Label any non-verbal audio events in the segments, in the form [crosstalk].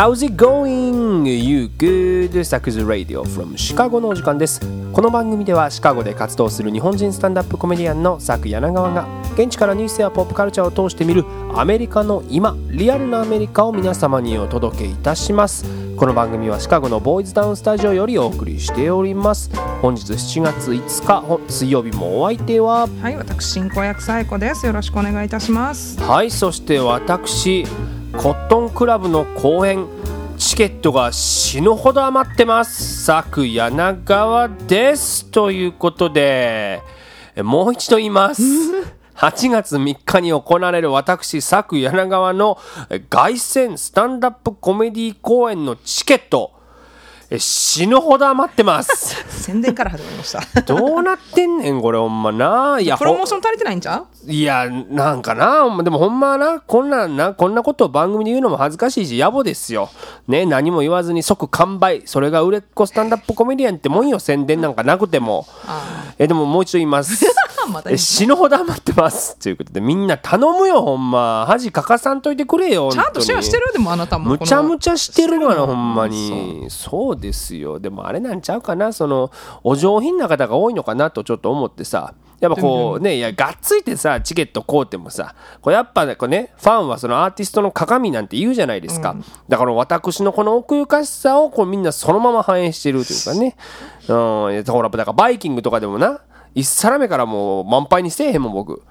How's it going? You good? サクズ Radio from シカゴのお時間ですこの番組ではシカゴで活動する日本人スタンダップコメディアンのサク柳川が現地からニュースやポップカルチャーを通して見るアメリカの今リアルなアメリカを皆様にお届けいたしますこの番組はシカゴのボーイズタウンスタジオよりお送りしております本日7月5日ほ水曜日もお相手ははい、私進行役サイコです。よろしくお願いいたします。はいそして私コットンクラブの公演チケットが死ぬほど余ってます。佐久柳川です。ということでもう一度言います。[laughs] 8月3日に行われる私佐久柳川の凱旋スタンダップコメディ公演のチケット。え死ぬほど余ってます [laughs] 宣伝から始まりました。どうなってんねんこれほんまないやプロモーション足りてないんちゃう？いや、なんかな、でもほんまはな、こんなんな、こんなことを番組で言うのも恥ずかしいし、野暮ですよ。ね、何も言わずに即完売。それが売れっ子スタンダップコメディアンってもんよ、宣伝なんかなくても。え、でももう一度言います。[laughs] またえ死ぬほど余ってます。ということで、みんな頼むよ、ほんま。恥かかさんといてくれよ、ちゃんとシェアしてる？るでもあなたも。むちゃむちちゃしてるがな、ほんまに。そうですよ。でもあれなんちゃうかな、その、お上品な方が多いのかなとちょっと思ってさ。やっぱこうね、いや、がっついてさ、チケット買うてもさ、これやっぱね、こうねファンはそのアーティストの鏡なんて言うじゃないですか。だから私のこの奥ゆかしさをこうみんなそのまま反映してるというかね。うん、だからバイキングとかでもな、一皿目からもう満杯にせえへんもん、僕。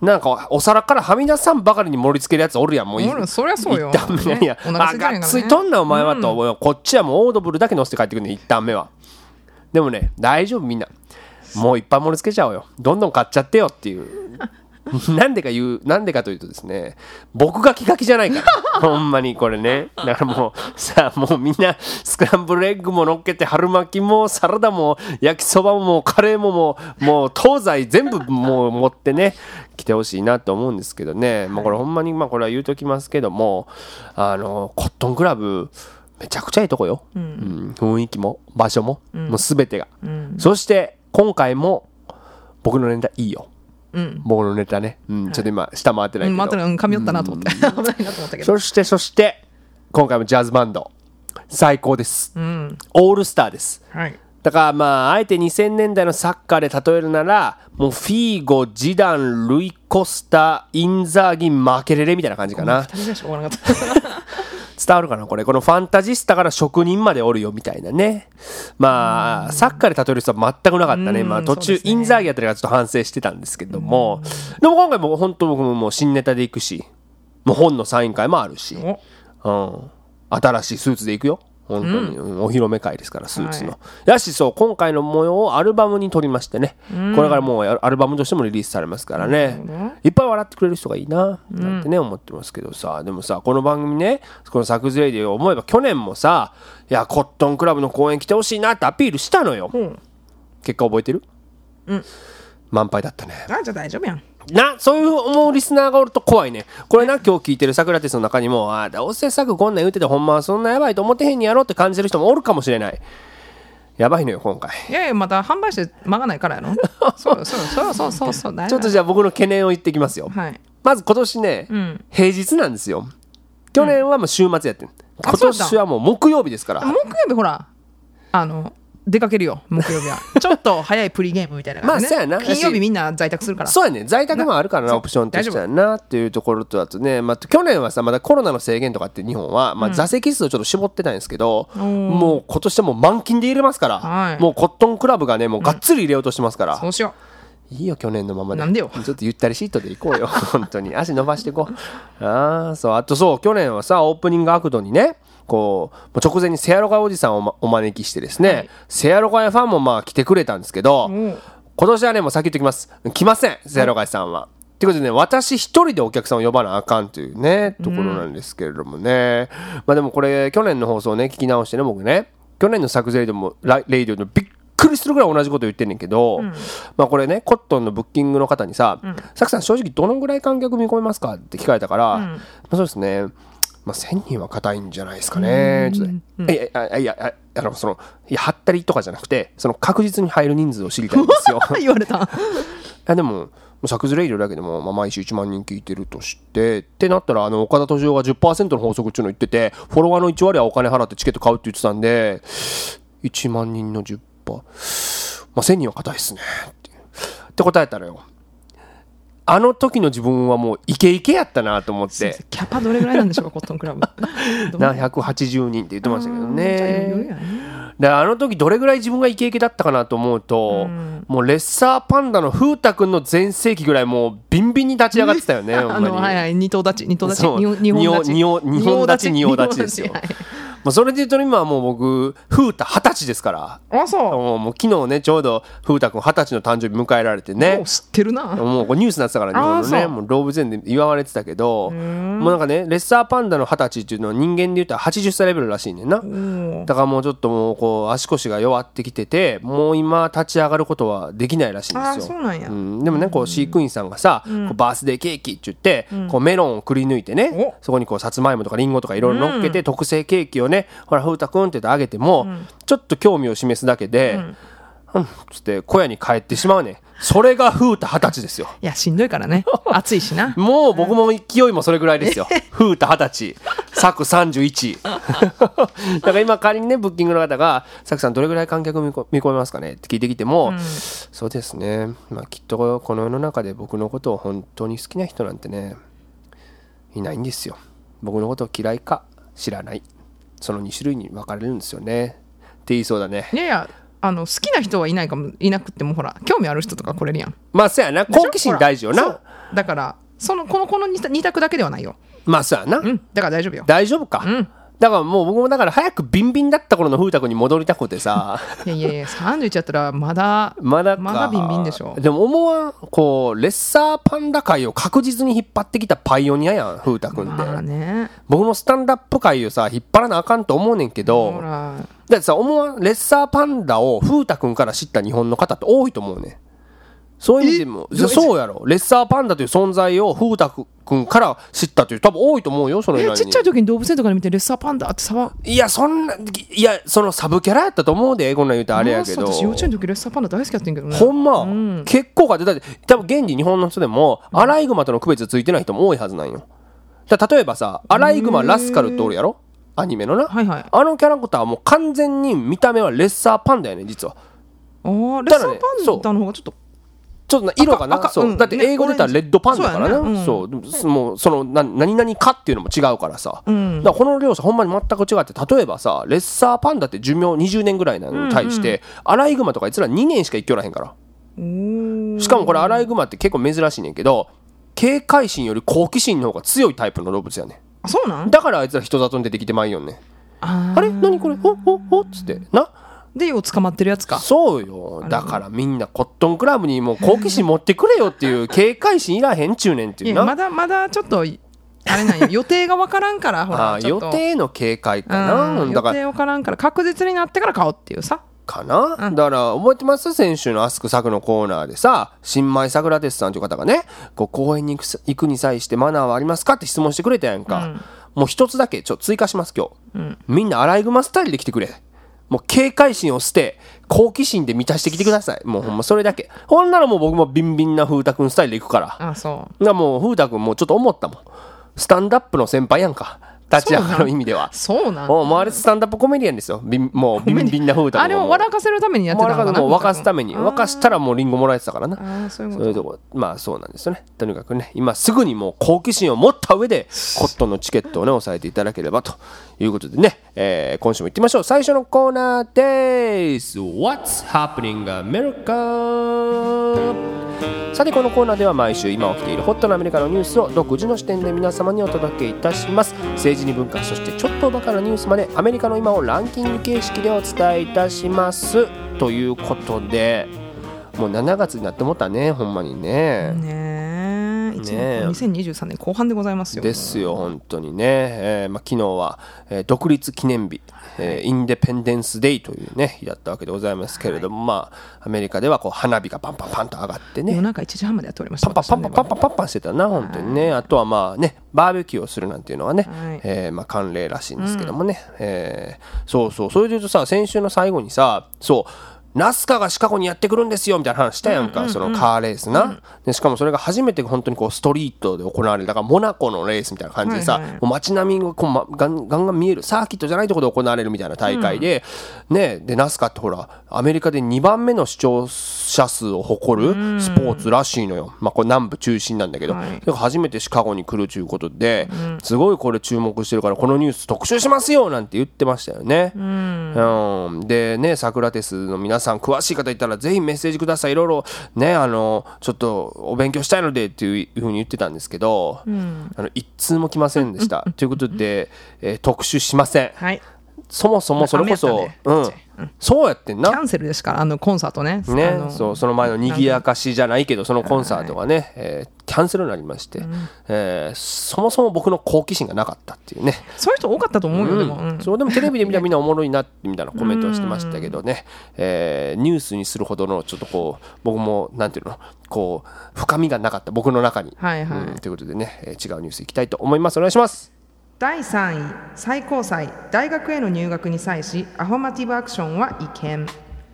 なんかお皿からはみ出さんばかりに盛り付けるやつおるやんもういおるそりゃそうよ。一旦目いやねあがっついとんなお前はと、こっちはもうオードブルだけ乗せて帰ってくるね一旦目は。でもね大丈夫みんな。もういっぱい盛り付けちゃおうよ。どんどん買っちゃってよっていう [laughs] なんでか言うなんでかというとですね僕が気が気じゃないから。[laughs] ほんまにこれね。だからもうさあもうみんなスクランブルエッグも乗っけて春巻きもサラダも焼きそばもカレーももうもう東西全部もう持ってね来てほしいなと思うんですけどね、まあ、これほんまにまあこれは言うときますけどもあのコットンクラブめちゃくちゃいいとこよ、うん。雰囲気も場所も、もう全てが、そして今回も僕のネタいいよ、僕のネタね、うん。ちょっと今下回ってないけど、うん、またうん噛み寄ったなと思って。[laughs] 危ないなと思ったけど。そしてそして今回もジャズバンド。最高です、うん。オールスターです。はい。だからまああえて2000年代のサッカーで例えるならもうフィーゴジダンルイ・コスタインザーギマーケレレみたいな感じかな。[laughs] 伝わるかな？これこのファンタジスタから職人までおるよみたいなね。まあサッカーで例える人は全くなかったね。うんまあ途中、ね。インザーギやったりがちょっと反省してたんですけども。でも今回も本当僕ももう新ネタで行くしもう本のサイン会もあるし。お。うん、新しいスーツで行くよ本当に、うん。お披露目会ですからスーツの、やしそう今回の模様をアルバムに撮りましてね、これからもうアアルバムとしてもリリースされますからね、いっぱい笑ってくれる人がいいななんてね、思ってますけどさ。でもさこの番組ねこの「サクズレイディ」を思えば去年もさいやコットンクラブの公演来てほしいなってアピールしたのよ、ん。結果覚えてる？うん。満杯だったね。あ、じゃあ大丈夫やん。なそういう思うリスナーがおると怖いね。これな今日聞いてる桜テスの中にもああどうせ作こんなん言うててほんまはそんなやばいと思ってへんにやろうって感じてる人もおるかもしれない。やばいのよ今回。いやいや、また販売して間がないからやろ。そうそうそうそうそうそう。大ちょっとじゃあ僕の懸念を言ってきますよ。はい。まず今年ね、ん。平日なんですよ。去年はもう週末やってん。あ今年はもう木曜日ですから。木曜日ほら、あの、出かけるよ、木曜日は。[laughs] ちょっと早いプリゲームみたいなね。まあそうやな。金曜日みんな在宅するから。そうやね在宅もあるからななオプションとしてはなっていうところとあとね、まあ、去年はさまだコロナの制限とかって日本は、まあ、座席数をちょっと絞ってたんですけど、もう今年はもう満勤で入れますから、はい。もうコットンクラブがねもうがっつり入れようとしてますから、そうしよいいよ去年のままで。なんでよ。ちょっとゆったりシートで行こうよ。[laughs] 本当に。足伸ばしていこう。ああそう。あとそう去年はさオープニングアクトにねこう直前にセアロガおじさんを、まお招きしてですね、はい。セアロガやファンもまあ来てくれたんですけど、う。今年はねもう先言っておきます。来ませんセアロガイさんは。ってことでね私一人でお客さんを呼ばなあかんというねところなんですけれどもね、まあでもこれ去年の放送ね聞き直してね僕ね。去年の作ゼイドもラレイディオのびっくりするぐらい同じこと言ってんねんけど、まあこれねコットンのブッキングの方にさ「サクさん正直どのぐらい観客見込めますか?」って聞かれたから、まあ、そうですねまあ、1000人は硬いんじゃないですかね。ちょっといやいやいやあのそのいやはったりとかじゃなくてその確実に入る人数を知りたいんですよ。[laughs] 言われた。[laughs] やでももう作図レイディオだけでも、まあ、毎週1万人聞いてるとしてってなったらあの岡田敏夫が10%の法則っていうのを言っててフォロワーの1割はお金払ってチケット買うって言ってたんで1万人の10%まあ1000人は硬いっすねって答えたらよあの時の自分はもうイケイケやったなと思って。キャパどれぐらいなんでしょうかコットンクラブ。ど [laughs] うな180人って言ってましたけどね。であの時どれぐらい自分がイケイケだったかなと思うと、うん。もうレッサーパンダの風太くんの全盛期ぐらいもうビンビンに立ち上がってたよねほあのはいはい二頭立ち二頭立ち。二本立ち二本立ち二本立ちですよまあ、それで言うと今はもう僕風太二十歳ですから。はいあそう。もう昨日ねちょうど風太くん二十歳の誕生日迎えられてね。もう知ってるな。もうニュースになってたから日本のね。もう動物園で祝われてたけどもうなんかねレッサーパンダの二十歳っていうのは人間で言ったら80歳レベルらしいねんな。う。んだからもうちょっともうこう足腰が弱ってきててもう今立ち上がることはできないらしいんあですよ。そうなんや。うん、でもねこう飼育員さんがさ、こうバースデーケーキって言って、こうメロンをくり抜いてねそこにこうさつまいもとかりんごとかいろいろ乗っけて、特製ケーキをねほら風太くんって言ってあげても、ちょっと興味を示すだけで、うん。つって小屋に帰ってしまうねそれが風太二十歳ですよ。いやしんどいからね。[laughs] 暑いしな。もう僕も勢いもそれぐらいですよ。風太二十歳、[laughs] 作31。[laughs] だから今仮にね、ブッキングの方が、作さんどれぐらい観客見込めますかねって聞いてきても、そうですね、まあきっとこの世の中で僕のことを本当に好きな人なんてね、いないんですよ。僕のことを嫌いか知らない。その2種類に分かれるんですよね。って言いそうだね。いやいやあの好きな人はいないかもいなくてもほら興味ある人とか来れるやんまあ、そうやな。好奇心大事よなだからそのこのこの二択二択だけではないよまあ、そうやな。うんだから大丈夫よ大丈夫か。んだからもう僕もだから早くビンビンだった頃の風太くんに戻りたくてさ。いやいやいや31やったらまだまだか。まだビンビンでしょ。でも思わんこうレッサーパンダ界を確実に引っ張ってきたパイオニアやん風太くんって、まあね。僕もスタンダップ界をさ引っ張らなあかんと思うねんけどだってさ思わんレッサーパンダを風太くんから知った日本の方って多いと思うねん。そういう意味でもえ？そそうやろ。レッサーパンダという存在を風太くん。から知ったという多分多いと思うよそのえちっちゃい時に動物園とかで見てレッサーパンダってさいやそんないやそのサブキャラやったと思うでこんなん言うとあれやけど。私幼稚園の時レッサーパンダ大好きやってんけどね。ほんま、うん。結構かってだって多分現に日本の人でもアライグマとの区別ついてない人も多いはずなんよ。だ例えばさアライグマラスカルっておるやろ？アニメのな、はいはい。あのキャラクターはもう完全に見た目はレッサーパンダやねん実は。あーレッサーパンダの方がちょっとちょっとな色がなそう、赤うん。だって英語で言ったらレッドパンダだからな。そうやねうん。そう,、でももうそのな何々かっていうのも違うからさ、ん。だからこの両者ほんまに全く違って例えばさレッサーパンダって寿命20年ぐらいなのに対して、アライグマとかいつら2年しか生きおらへんから。しかもこれアライグマって結構珍しいねんけど警戒心より好奇心の方が強いタイプの動物やねあそうなん？んだからあいつら人里に出てきてまいよんねん。ああれ？何これ？ほっほっほっつって。な？でよう捕まってるやつか。そうよ。だからみんなコットンクラブにもう好奇心持ってくれよっていう警戒心いらへんちゅうねんっていいうな。やまだまだちょっとあれなんや [laughs] 予定がわからんからほあー予らちょっと。定の警戒かうん予なだから定わからんから確実になってから買おうっていうさ。かな、だから覚えてます？先週の「アスク作」のコーナーでさ新米さくらですさんという方がねこう公園に行くさ行くに際してマナーはありますかって質問してくれたやんか、もう一つだけちょっと追加します今日、みんなアライグマスタイルで来てくれもう警戒心を捨て好奇心で満たしてきてください。もうほんまそれだけ。ほんならもう僕もビンビンな風太くんスタイルで行くから。あそだからもう風太くんもうちょっと思ったもん。スタンダップの先輩やんか立ち上がる意味では。うそうなんもうあれスタンダップコメディアンですよ。ビンもうビンビンな風太くんはあれを笑かせるためにやってたのかな。もう沸かすために。沸かしたらもうリンゴもらえてたからな。そういうこと。こ。まあそうなんですよね。とにかくね今すぐにもう好奇心を持った上で [laughs] コットンのチケットをね押さえていただければということでね、えー今週も行ってみましょう。最初のコーナーです。What's happening America? さてこのコーナーでは毎週今起きているホットなアメリカのニュースを独自の視点で皆様にお届けいたします。政治に文化そしてちょっとおバカなニュースまでアメリカの今をランキング形式でお伝えいたします。ということでもう7月になってもったねほんまにね。ねねえ。年2023年後半でございますよ。ですよ本当にね、えーまあ、昨日は、えー独立記念日、えー、インデペンデンス・デイというね日だったわけでございますけれども、はい、まあアメリカではこう花火がパンパンパンと上がってね。夜中1時半までは通りましたパンパンパンパンパンパンパンしてたな本当にね、あとはまあねバーベキューをするなんていうのはね、はい、えー、まあ、慣例らしいんですけどもね、うん、えー、そうそうそれで言うとさ先週の最後にさそうナスカがシカゴにやってくるんですよみたいな話したやんか、そのカーレースな、でしかもそれが初めて本当にこうストリートで行われる。だからモナコのレースみたいな感じでさ、もう街並みがこう、ま、ガンガン見えるサーキットじゃないところで行われるみたいな大会で、ねでナスカってほらアメリカで2番目の視聴者数を誇るスポーツらしいのよ、まあこれ南部中心なんだけど、はい。初めてシカゴに来るということで、すごいこれ注目してるからこのニュース特集しますよなんて言ってましたよね。うん、でねサクラテスの皆さん詳しい方いたらぜひメッセージくださいいろいろねあのちょっとお勉強したいのでっていうふうに言ってたんですけど、あの一通も来ませんでした。[laughs] ということで、えー特集しません。はいそもそもそれこそ、ねうん、そうやってんな。キャンセルですからあのコンサートね。あねの、そうその前の賑やかしじゃないけどそのコンサートがね、えーキャンセルになりまして、えーそもそも僕の好奇心がなかったっていうね、そういう人多かったと思うよ、でも、うん。そうでもテレビで見たらみんなおもろいなってみたいなコメントをしてましたけどね、えーニュースにするほどのちょっとこう僕もなんていうのこう深みがなかった。僕の中に、はいはい。うん。ということでね、えー違うニュースいきたいと思います。お願いします第3位最高裁大学への入学に際しアフォーマティブアクションは違憲。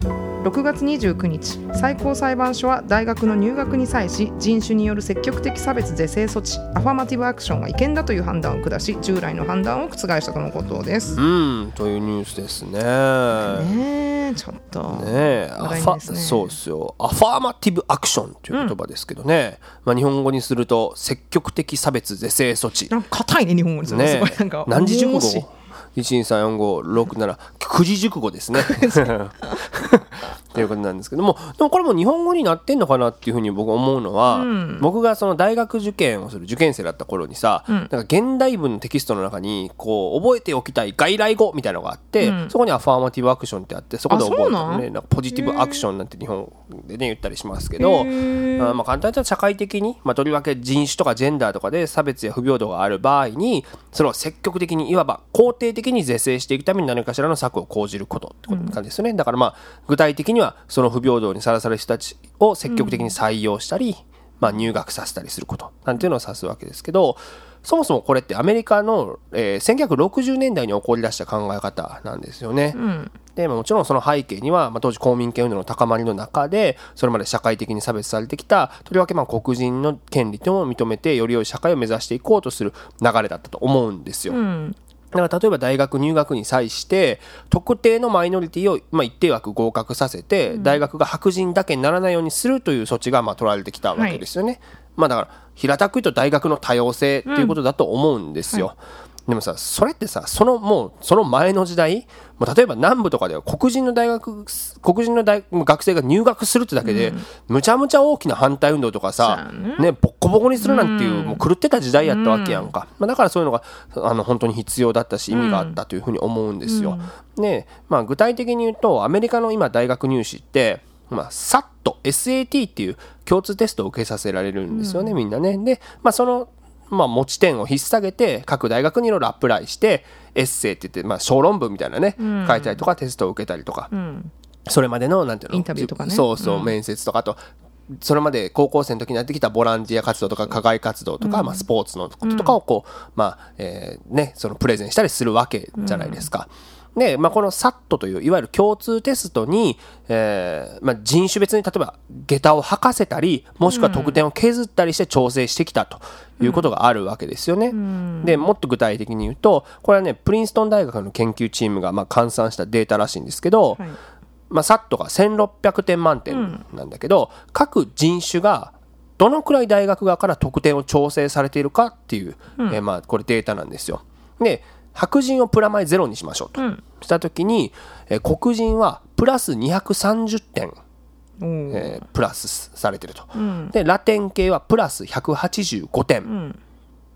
6月29日最高裁判所は大学の入学に際し人種による積極的差別是正措置アファマティブアクションは違憲だという判断を下し従来の判断を覆したとのことです。うんというニュースですね。ねえちょっと、ねえアファそうですよ。アファーマティブアクションという言葉ですけどね、まあ、日本語にすると積極的差別是正措置。なんか硬いね日本語にするねなんか何時熟語 ?1234567 九字熟語ですね。[laughs] ということなんですけどもでもこれも日本語になってんのかなっていうふうに僕思うのは、僕がその大学受験をする受験生だった頃にさ、なんか現代文のテキストの中にこう覚えておきたい外来語みたいなのがあって、そこにアファーマティブアクションってあってそこで覚えたねなんかポジティブアクションなんて日本でね言ったりしますけど、あまあ簡単に言ったら社会的に、まあ、とりわけ人種とかジェンダーとかで差別や不平等がある場合にそれを積極的にいわば肯定的に是正していくために何かしらの策を講じることってこと感じですよね、だからまあ具体的にはその不平等にさらされる人たちを積極的に採用したり、まあ、入学させたりすることなんていうのを指すわけですけどそもそもこれってアメリカの、えー1960年代に起こり出した考え方なんですよね。でまあもちろんその背景には、まあ、当時公民権運動の高まりの中でそれまで社会的に差別されてきたとりわけまあ黒人の権利というのを認めてより良い社会を目指していこうとする流れだったと思うんですよ。だから例えば大学入学に際して特定のマイノリティをまあ一定枠合格させて、大学が白人だけにならないようにするという措置がまあ取られてきたわけですよね。まあだから平たく言うと大学の多様性っていうことだと思うんですよ。でもさそれってさそのもうその前の時代もう例えば南部とかでは黒人の大学黒人の大学生が入学するってだけで、むちゃむちゃ大きな反対運動とかさ、ね、ボッコボコにするなんていう、もう狂ってた時代やったわけやんか、まあ、だからそういうのがあの本当に必要だったし意味があったというふうに思うんですよ。ねまあ、具体的に言うとアメリカの今大学入試ってまあ、SAT、SAT っていう共通テストを受けさせられるんですよね、みんなね。で、まあ、その、まあ、持ち点を引っ提げて、各大学にいろいろアプライして、エッセイって言って、まあ、小論文みたいなね、書いたりとか、テストを受けたりとか、それまでの、なんていうのインタビューとかね。そうそう、面接とかあと、それまで高校生の時にやってきたボランティア活動とか課外活動とか、まあ、スポーツのこととかをこう、まあえーね、そのプレゼンしたりするわけじゃないですか。で、まあ、この SAT といういわゆる共通テストに、えーまあ、人種別に例えば下駄を履かせたりもしくは得点を削ったりして調整してきたということがあるわけですよね。でもっと具体的に言うとこれはねプリンストン大学の研究チームがまあ換算したデータらしいんですけど、はいまあ、SAT が1600点満点なんだけど、各人種がどのくらい大学側から得点を調整されているかっていう、えーまあ、これデータなんですよ。で白人をプラマイゼロにしましょうと、した時に、えー黒人はプラス230点、えープラスされてると、でラテン系はプラス185点、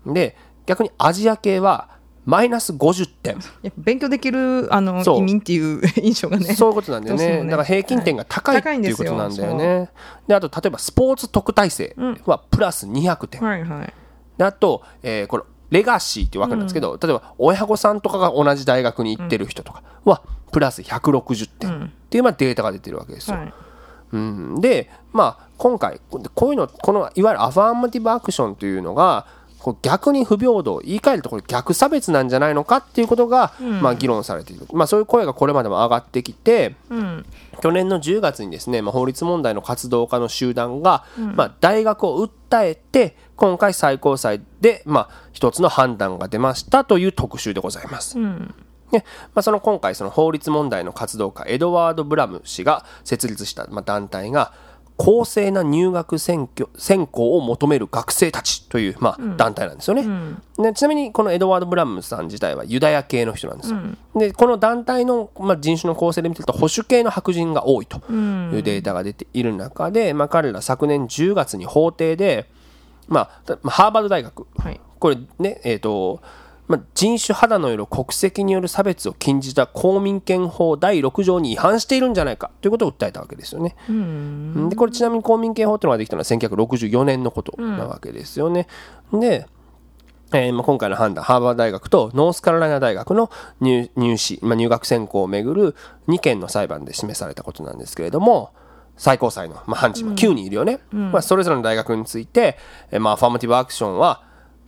で逆にアジア系はマイナス50点。[laughs] 勉強できるあの移民っていう [laughs] 印象がね。そういうことなんだよね。ね。だから平均点が高い、はいっていうことなんだよね。であと例えばスポーツ特待生はプラス200点、はいはい。であと、えーこれレガシーってわけなんですけど、例えば親御さんとかが同じ大学に行ってる人とかはプラス160点っていうまあデータが出てるわけですよ。はい。うん、で、まあ、今回こういうのこのいわゆるアファーマティブアクションというのがこう逆に不平等言い換えるとこれ逆差別なんじゃないのかっていうことが、まあ、議論されている、まあ、そういう声がこれまでも上がってきて、うん。去年の10月にですね、まあ、法律問題の活動家の集団が、まあ、大学を訴えて今回最高裁で、まあ、一つの判断が出ましたという特集でございます。うん。でまあ、その今回その法律問題の活動家エドワード・ブラム氏が設立した、まあ、団体が公正な入学選挙選考を求める学生たちという、まあ、団体なんですよね、でちなみにこのエドワード・ブラムさん自体はユダヤ系の人なんですよ、でこの団体の、まあ、人種の構成で見てると保守系の白人が多いというデータが出ている中で、まあ、彼ら昨年10月に法廷で、まあ、ハーバード大学。はい。これねえっ、とまあ、人種肌の色国籍による差別を禁じた公民権法第6条に違反しているんじゃないかということを訴えたわけですよね。でこれちなみに公民権法っていうのができたのは1964年のことなわけですよね。でえーまあ、今回の判断、ハーバード大学とノースカロライナ大学の入入試、まあ、入学選考をめぐる2件の裁判で示されたことなんですけれども、最高裁の、まあ、判事も9人いるよね、まあ、それぞれの大学について、えーまあ、アファーマティブアクションは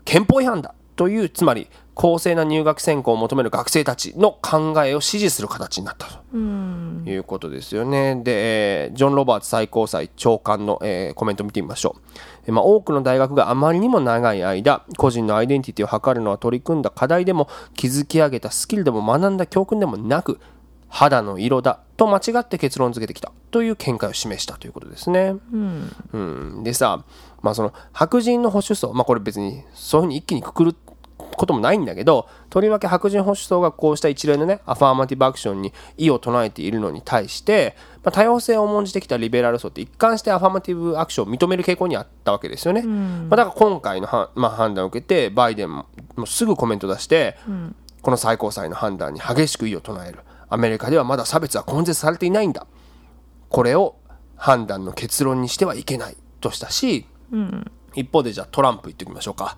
憲法違反だというつまり公正な入学選考を求める学生たちの考えを支持する形になったということですよね。で、えージョン・ロバーツ最高裁長官の、えーコメントを見てみましょう。えーまあ、多くの大学があまりにも長い間個人のアイデンティティを図るのは取り組んだ課題でも築き上げたスキルでも学んだ教訓でもなく肌の色だと間違って結論付けてきたという見解を示したということですね。うん、でさ、まあ、その白人の保守層、まあ、これ別にそういうふうに一気にくくることもないんだけどとりわけ白人保守層がこうした一連のねアファーマティブアクションに異を唱えているのに対して、まあ、多様性を重んじてきたリベラル層って一貫してアファーマティブアクションを認める傾向にあったわけですよね。まあ、だから今回のは、まあ、判断を受けてバイデンもすぐコメント出して、この最高裁の判断に激しく異を唱える。アメリカではまだ差別は根絶されていないんだ。これを判断の結論にしてはいけないとしたし、一方でじゃあトランプ言っておきましょうか。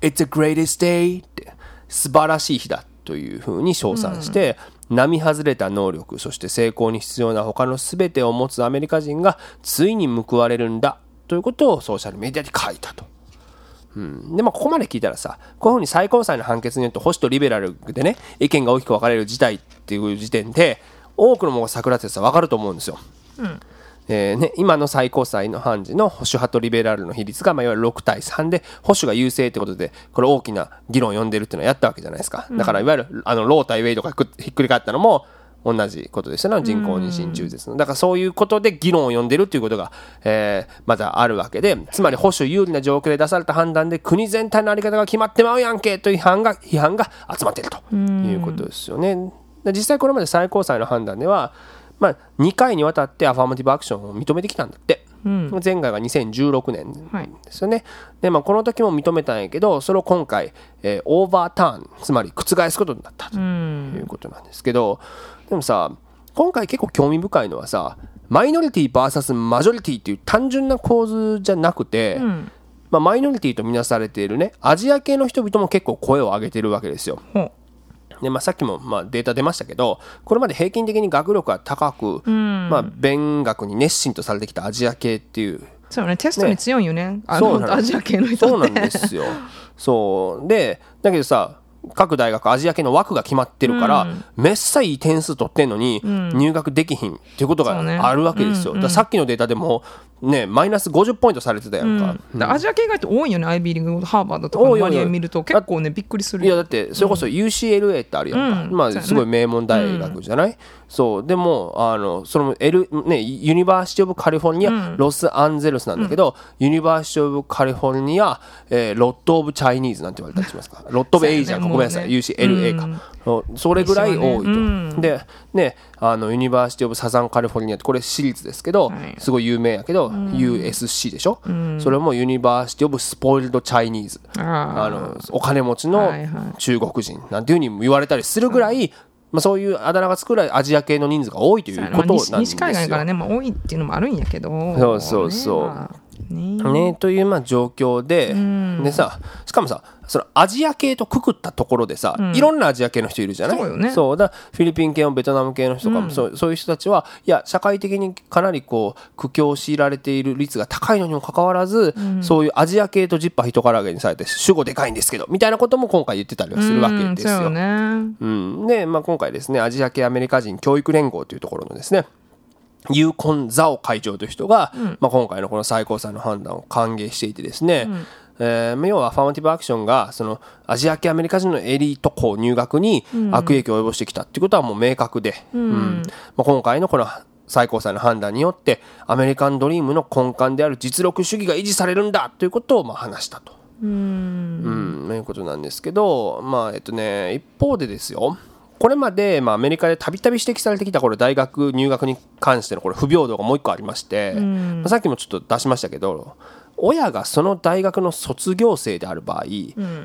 It's the greatest day って素晴らしい日だというふうに称賛して、並外れた能力そして成功に必要な他の全てを持つアメリカ人がついに報われるんだということをソーシャルメディアに書いたと。うん、でもここまで聞いたらさこういうふうに最高裁の判決によって保守とリベラルでね意見が大きく分かれる事態っていう時点で多くのものが桜ってさ分かると思うんですよ。えーね、今の最高裁の判事の保守派とリベラルの比率が、まあ、いわゆる6対3で保守が優勢ってことでこれ大きな議論を呼んでるっていうのをやったわけじゃないですか。だからいわゆるあのロー対ウェイとかひっくり返ったのも同じことですよね人工妊娠中絶の。だからそういうことで議論を呼んでるっていうことが、えーまたあるわけでつまり保守有利な状況で出された判断で国全体の在り方が決まってまうやんけという批判が批判が集まっているということですよね。で実際これまで最高裁の判断では、まあ、2回にわたってアファーマティブアクションを認めてきたんだって、前回が2016年はい。ですよね、でまあ、この時も認めたんやけどそれを今回、えーオーバーターンつまり覆すことになったということなんですけど、でもさ今回結構興味深いのはさマイノリティ VS マジョリティっていう単純な構図じゃなくて、まあ、マイノリティとみなされているねアジア系の人々も結構声を上げてるわけですよ。でまあ、さっきもまあデータ出ましたけどこれまで平均的に学力が高く、まあ、勉学に熱心とされてきたアジア系っていう。そうねテストに強いよね。あそうなの。のアジア系の人そうなんですよ。そう。でだけどさ各大学アジア系の枠が決まってるから、めっさいい点数取ってんのに入学できひんっていうことがあるわけですよ、だからさっきのデータでもねマイナス50ポイントされてたやんか、だからアジア系がって多いよね IB リーグハーバードとかの割合見ると結構ねびっくりするいやだってそれこそ UCLA ってあるやんか、まあうんそうやね。すごい名門大学じゃない、そう。でもあのその L、ね、 University of California, Los Angeles なんだけど、 University of California、えー lot of Chinese なんて言われたりしますか？ Lot of Asian か、ねごめんなさい、UCLA か、それぐらい多いと、一緒ねでねあの University of Southern California ってこれ私立ですけど、はい。すごい有名やけど、USC でしょ、それも University of Spoiled Chinese。ああのお金持ちの中国人なんていうふうにも言われたりするぐらい、まあ、そういうあだ名がつくぐらいアジア系の人数が多いということなんですよ。西西海岸からね、まあ、多いっていうのもあるんやけど。そうそうそう。ねまあね。ね、というまあ状況で,、ん。でさしかもさそのアジア系とくくったところでさ、いろんなアジア系の人いるじゃない？そうよね。そうだフィリピン系もベトナム系の人とかも、そうそういう人たちはいや社会的にかなりこう苦境を強いられている率が高いのにもかかわらず、そういうアジア系とジッパー人から揚げにされて主語でかいんですけどみたいなことも今回言ってたりはするわけですよ。うんそうよね。うん、で、まあ、今回ですねアジア系アメリカ人教育連合というところのですねユーコン・ザオ会長という人が、まあ、今回のこの最高裁の判断を歓迎していてですね、えー要はアファーマティブアクションがそのアジア系アメリカ人のエリート校入学に悪影響を及ぼしてきたっていうことはもう明確で、うん。まあ、今回のこの最高裁の判断によってアメリカンドリームの根幹である実力主義が維持されるんだということをまあ話したと。うん、ということなんですけど、まあえっとね、一方でですよ、これまで、まあ、アメリカでたびたび指摘されてきたこれ大学入学に関してのこれ不平等がもう一個ありまして、まあさっきもちょっと出しましたけど、親がその大学の卒業生である場合、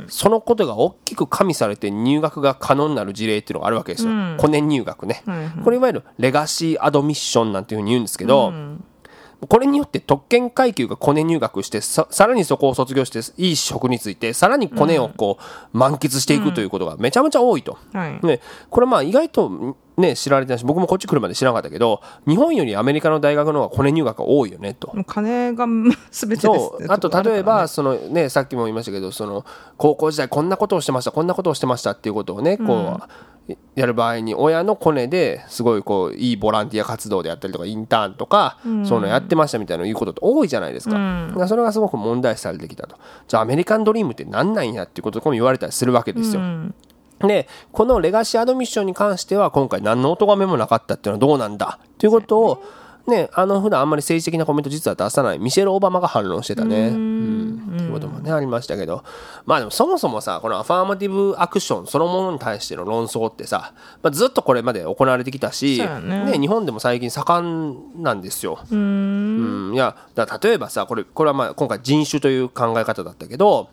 そのことが大きく加味されて入学が可能になる事例っていうのがあるわけですよ、コネ入学ね、これいわゆるレガシーアドミッションなんていうふうに言うんですけど、これによって特権階級がコネ入学してささらにそこを卒業していい職についてさらにコネをこう満喫していくということがめちゃめちゃ多いと。はい。ね、これまあ意外とね知られてないし僕もこっち来るまで知らなかったけど日本よりアメリカの大学の方がコネ入学が多いよねと。金が [laughs] 全てですそう。あと例えばその、ね、さっきも言いましたけどその高校時代こんなことをしてましたこんなことをしてましたっていうことをねこう、やる場合に親のコネですごいこういいボランティア活動であったりとかインターンとか、そういうのやってましたみたいなの言うことって多いじゃないですか,、だからそれがすごく問題視されてきたと。じゃあアメリカンドリームって何なんやっていうこととかも言われたりするわけですよ。でこのレガシーアドミッションに関しては今回何のお咎めもなかったっていうのはどうなんだということをねあの普段あんまり政治的なコメント実は出さない。ミシェル・オバマが反論してたね。うん。ということもねありましたけど。まあでもそもそもさこのアファーマティブアクションそのものに対しての論争ってさ、まあ、ずっとこれまで行われてきたし、そうやね。日本でも最近盛んなんですよ。うん。いや例えばさこれこれはまあ今回人種という考え方だったけど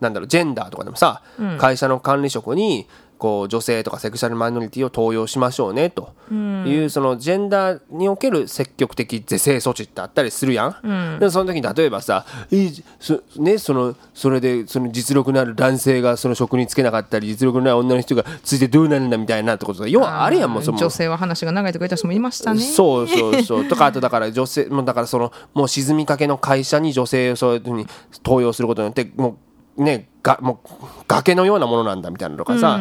なんだろうジェンダーとかでもさ、会社の管理職にこう女性とかセクシャルマイノリティを登用しましょうねと。いう、そのジェンダーにおける積極的是正措置ってあったりするやん。でその時に例えばさいそ,、ね、そのそれでその実力のある男性がその職に就けなかったり実力のない女の人がついてどうなるんだみたいなってことが要はあるやんもうその。女性は話が長いとか言った人もいましたね。そうそうそう。とかあとだから女性もうだからそのもう沈みかけの会社に女性をそういうふうに登用することによってもうねがもう崖のようなものなんだみたいなのとかさ、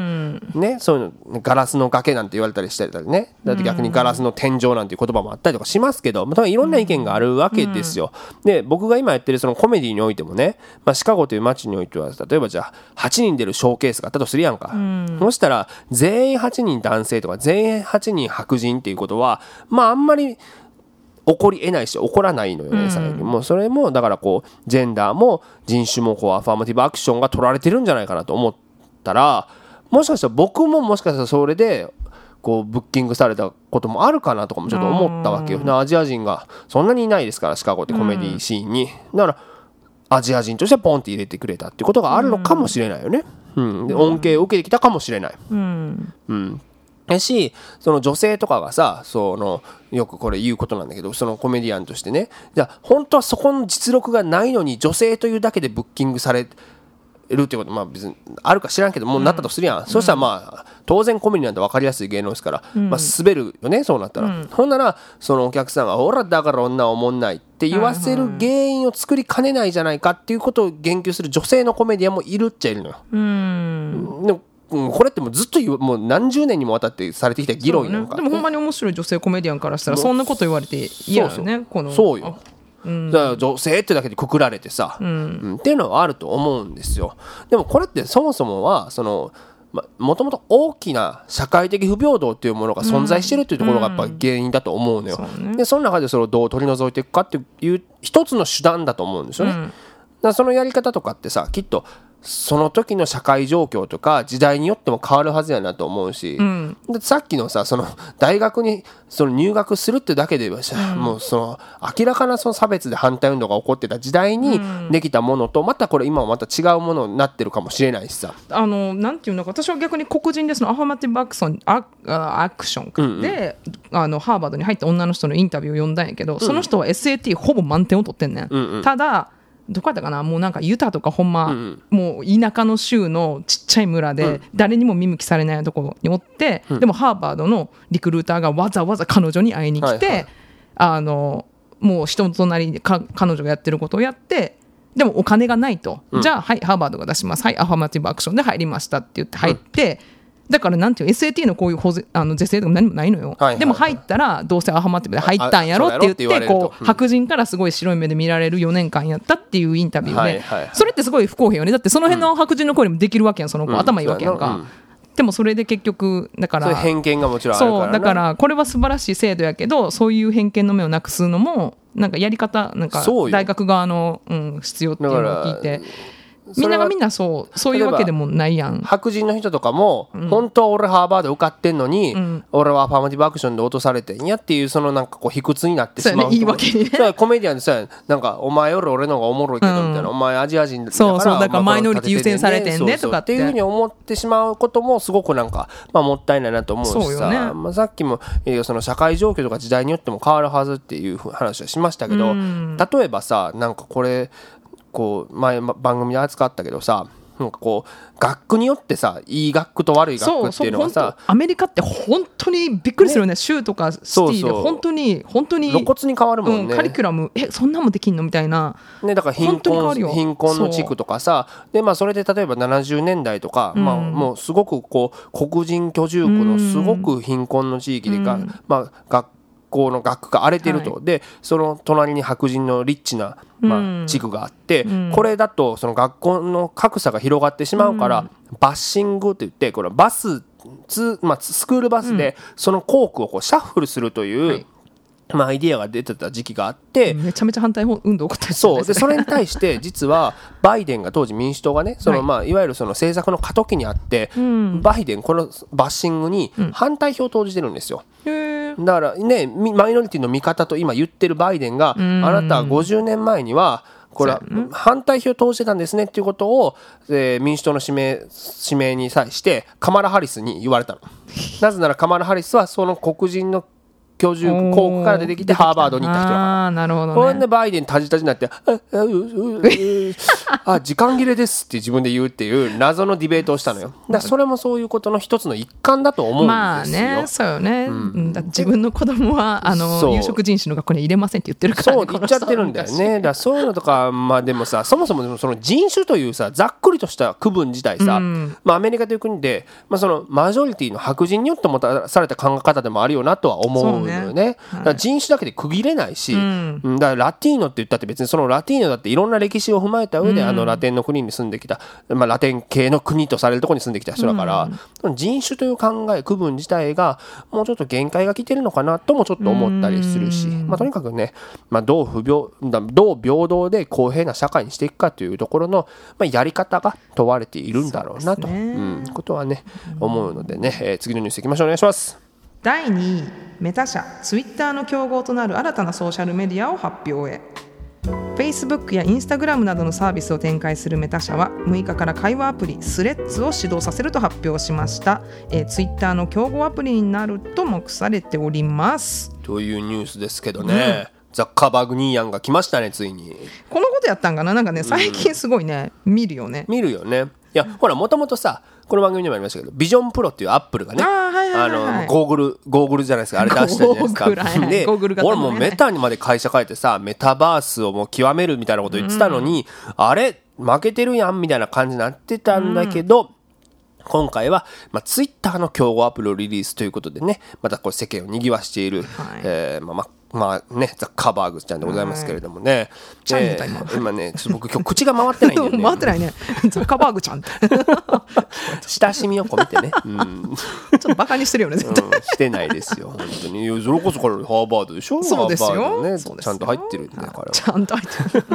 ね、そういうのガラスの崖なんて言われたりしてたりね。だって逆にガラスの天井なんていう言葉もあったりとかしますけど、まあ、いろんな意見があるわけですよ。で僕が今やってるそのコメディにおいてもね、まあ、シカゴという街においては例えばじゃあ8人出るショーケースがあったとするやんか、そしたら全員8人男性とか全員8人白人っていうことはまああんまり起こり得ないし起こらないのよね、最近もうそれもだからこうジェンダーも人種もこうアファーマティブアクションが取られてるんじゃないかなと思ったらもしかしたら僕ももしかしたらそれでこうブッキングされたこともあるかなとかもちょっと思ったわけよ、ねアジア人がそんなにいないですからシカゴってコメディシーンに、だからアジア人としてポンって入れてくれたっていうことがあるのかもしれないよね、うん、で恩恵を受けてきたかもしれない、うんやしその女性とかがさそのよくこれ言うことなんだけどそのコメディアンとしてね。じゃあ本当はそこの実力がないのに女性というだけでブッキングされるってことまあ別にあるか知らんけどもうなったとするやん、そしたらまあ当然コメディなんて分かりやすい芸能ですから、まあ、滑るよねそうなったら、ほんならそのお客さんが「ほらだから女はおもんない」って言わせる原因を作りかねないじゃないかっていうことを言及する女性のコメディアンもいるっちゃいるのよ。でもうんこれってもうずっと言うもう何十年にもわたってされてきた議論やんか、でもほんまに面白い女性コメディアンからしたらそんなこと言われて嫌よねこのそうよ。だから女性ってだけでくくられてさ、うん。っていうのはあると思うんですよ。でもこれってそもそもはそのもともと大きな社会的不平等っていうものが存在してるっていうところがやっぱ原因だと思うのよ、そうね。でその中でそれをどう取り除いていくかっていう一つの手段だと思うんですよね、だからそのやり方とかってさきっとその時の社会状況とか時代によっても変わるはずやなと思うし、だってさっきのさその大学にその入学するってだけではさ、もうその明らかなその差別で反対運動が起こってた時代にできたものとまたこれ今はまた違うものになってるかもしれないしさ。あのなんていうのか私は逆に黒人でそのアファーマティブアクションアあアクションで、あのハーバードに入った女の人のインタビューを読んだんやけど、その人は SAT ほぼ満点を取ってんねん、ただどこやったかな？もうなんかユタとかほんま、もう田舎の州のちっちゃい村で誰にも見向きされないところにおって、でもハーバードのリクルーターがわざわざ彼女に会いに来て、はいはい。あのもう人となか彼女がやってることをやってでもお金がないと、じゃあはいハーバードが出します。はいアファーマティブアクションで入りましたって言って入って、だからなんていうの SAT のこういうあの是正とか何もないのよ、でも入ったらどうせアファーマティブで入ったんやろって言ってこう白人からすごい白い目で見られる4年間やったっていうインタビューで、それってすごい不公平よね。だってその辺の白人の声にもできるわけやんその子、うん。頭いいわけやんか、でもそれで結局だから偏見がもちろんあるからなそうだからこれは素晴らしい制度やけどそういう偏見の目をなくすのもなんかやり方なんか大学側の、うん、必要っていうのを聞いてみんながみんなそうそういうわけでもないやん。白人の人とかも、本当は俺ハーバード受かってんのに、俺はアファーマティブアクションで落とされてんやっていうそのなんかこう卑屈になってしまう。そうやね言い訳にね。そうやコメディアンでさなんかお前より俺の方がおもろいけどみたいな、お前アジア人だからそうそうだからマイノリティ優先されてんねとかって。いうふうに思ってしまうこともすごくなんか、まあ、もったいないなと思うしさ。そうよね。まあ、さっきも、えーその社会状況とか時代によっても変わるはずっていう話はしましたけど、例えばさなんかこれこう前ま番組で扱ったけどさなんかこう学区によってさいい学区と悪い学区っていううのがさ当アメリカって本当にびっくりするよね。州とかシティで。本当に本当に露骨に変わるもんね、うん、カリキュラム。えそんなんもできんの？みたいな。ね、だから貧困貧困の地区とかさで、まあ、それで例えば70年代とか、まあ、もうすごくこう黒人居住区のすごく貧困の地域でが、まあ、学校の学区が荒れてると、はでその隣に白人のリッチな、まあ、地区があって、これだとその学校の格差が広がってしまうから、バッシングって言ってこれバスつ、まあ、スクールバスでその校区をこうシャッフルするという、はい。まあ、アイディアが出てた時期があって、めちゃめちゃ反対運動起こったりそう。でそれに対して実はバイデンが当時民主党がねその、はい。まあ、いわゆるその政策の過渡期にあって、バイデンこのバッシングに反対票を投じてるんですよ。へーだからねみマイノリティの味方と今言ってるバイデンが、あなたは50年前にはこれは反対票を投じてたんですねっていうことを、えー民主党の指名指名に際してカマラ・ハリスに言われたの。なぜならカマラ・ハリスはその黒人の居住区校区から出てきてハーバードに行った人だから。あなるほどね。これでバイデンタジタジになって「[laughs] あ時間切れです」って自分で言うっていう謎のディベートをしたのよ。だそれもそういうことの一つの一環だと思うんですよ、まあねそうよね、うん。自分の子供はあの有色人種の学校に入れませんって言ってるから、ね、そう言っちゃってるんだよね。だそういうのとかまあでもさそもそもその人種というさざっくりとした区分自体さ、まあ、アメリカという国で、まあ、そのマジョリティの白人によってもたされた考え方でもあるよなとは思うのよね。だから人種だけで区切れないし、うん。だからラティーノって言ったって別にそのラティーノだっていろんな歴史を踏まえた上で、あのラテンの国に住んできた、まあ、ラテン系の国とされるところに住んできた人だから、人種という考え区分自体がもうちょっと限界が来てるのかなともちょっと思ったりするし、まあ、とにかくね、まあ、どう不平だどう平等で公平な社会にしていくかというところの、まあ、やり方が問われているんだろうなと、そうね。うん、ことはね思うのでね、えー次のニュースいきましょう。お願いします。第2位メタ社ツイッターの競合となる新たなソーシャルメディアを発表へ。Facebook や Instagram などのサービスを展開するメタ社は6日から会話アプリスレッズを始動させると発表しました、えー、ツイッターの競合アプリになると目されております。というニュースですけどね、ザッカーバーグニーヤンが来ましたねついに。このことやったんかな？なんかね最近すごいね、見るよね。見るよね。いやほらもともとさこの番組にもありましたけどビジョンプロっていうアップルがねあのゴーグルゴーグルじゃないですかあれ出したじゃないですかで俺ね。もうメタにまで会社変えてさメタバースをもう極めるみたいなこと言ってたのに、あれ？負けてるやんみたいな感じになってたんだけど、今回は、まあ、ツイッターの競合アプリをリリースということでね、またこれ世間を賑わしている、はい。えーまあまあまあね、ザッカーバーグちゃんでございますけれどもね、ちゃんー今ねちょっと僕今日口が回ってないんだよね。[laughs] 回ってないね。ザッカーバーグちゃん。っ [laughs] て親しみを込めてね、うん。うん、ちょっとバカにしてるよね絶対。してないですよ本当に。それこそこれハーバードでしょ？そうですよ。ね。ちゃんと入ってるんで彼は。[laughs] ちゃんと入ってる。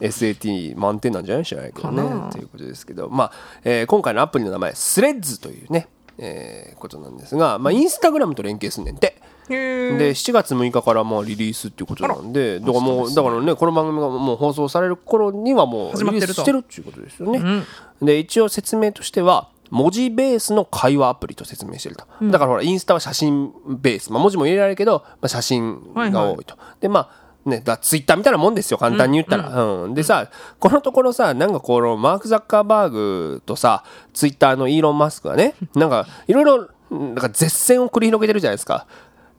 SAT 満点なんじゃない？知らないけどね。ということですけど、まあえー今回のアプリの名前スレッズというね、えーことなんですが、まあ、インスタグラムと連携すんねんて。へで7月6日からまあリリースっていうことなんでだからもうだからねこの番組がもう放送される頃にはもうリリースしてるっていうことですよね。で一応説明としては文字ベースの会話アプリと説明してると、だからほらインスタは写真ベース、まあ、文字も入れられるけど、まあ、写真が多いと。でまあね、だツイッターみたいなもんですよ。簡単に言ったら、うんでさこのところさなんかこのマーク・ザッカーバーグとさツイッターのイーロン・マスクがねなんかいろいろなんか絶戦を繰り広げてるじゃないですか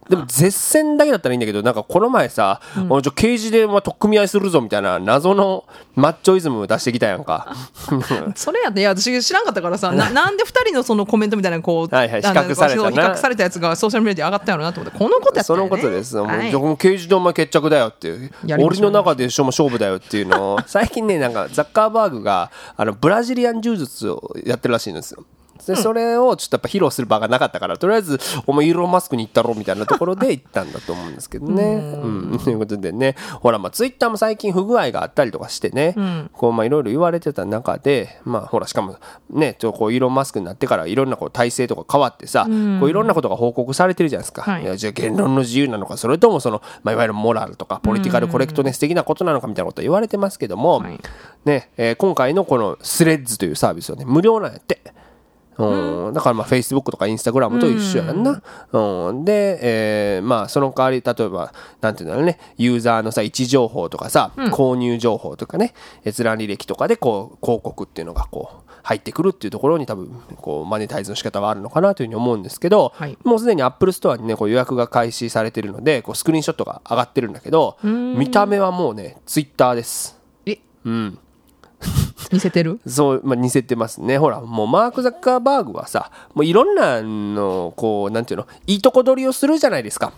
でも絶戦だけだったらいいんだけどなんかこの前さ、おいちょ刑事でまあ取っ組み合いするぞみたいな謎のマッチョイズム出してきたやんか。[laughs] それやっていや私知らんかったからさななんで2人のそのコメントみたいなこうはいはい比較された比較されたやつがソーシャルメディア上がったやろなと思ってこのことやったね。のことです、もうはいもう刑事でお前決着だよっていう。俺の中で勝負だよっていうのを。最近ねなんかザッカーバーグがあのブラジリアン柔術をやってるらしいんですよでそれをちょっとやっぱ披露する場がなかったからとりあえずお前イーロン・マスクに行ったろみたいなところで行ったんだと思うんですけどね。うん、[laughs] ということでね。ほらまあツイッターも最近不具合があったりとかしてね、こうまあいろいろ言われてた中でまあほらしかもねちょこうイーロン・マスクになってからいろんなこう体制とか変わってさ、こういろんなことが報告されてるじゃないですか。はい。いやじゃあ言論の自由なのかそれともその、まあ、いわゆるモラルとかポリティカルコレクトネス的なことなのかみたいなことは言われてますけども、はい。ねえー今回のこのスレッズというサービスはね無料なんやって。うん、だからまあ Facebook とか Instagram と一緒やんな。うん、で、えーまあその代わり例えばなんていうんだろうね。ユーザーのさ位置情報とかさ、購入情報とかね。閲覧履歴とかでこう広告っていうのがこう入ってくるっていうところに多分こうマネタイズの仕方はあるのかなというふうに思うんですけど、はい。もうすでに Apple Store にねこう予約が開始されてるのでこうスクリーンショットが上がってるんだけど見た目はもうね Twitter です。え？うん似せてる？そう、まあ、似せてますね。ほら、もうマーク・ザッカーバーグはさ、もういろんなの、こう、なんていうの、いいとこ取りをするじゃないですか。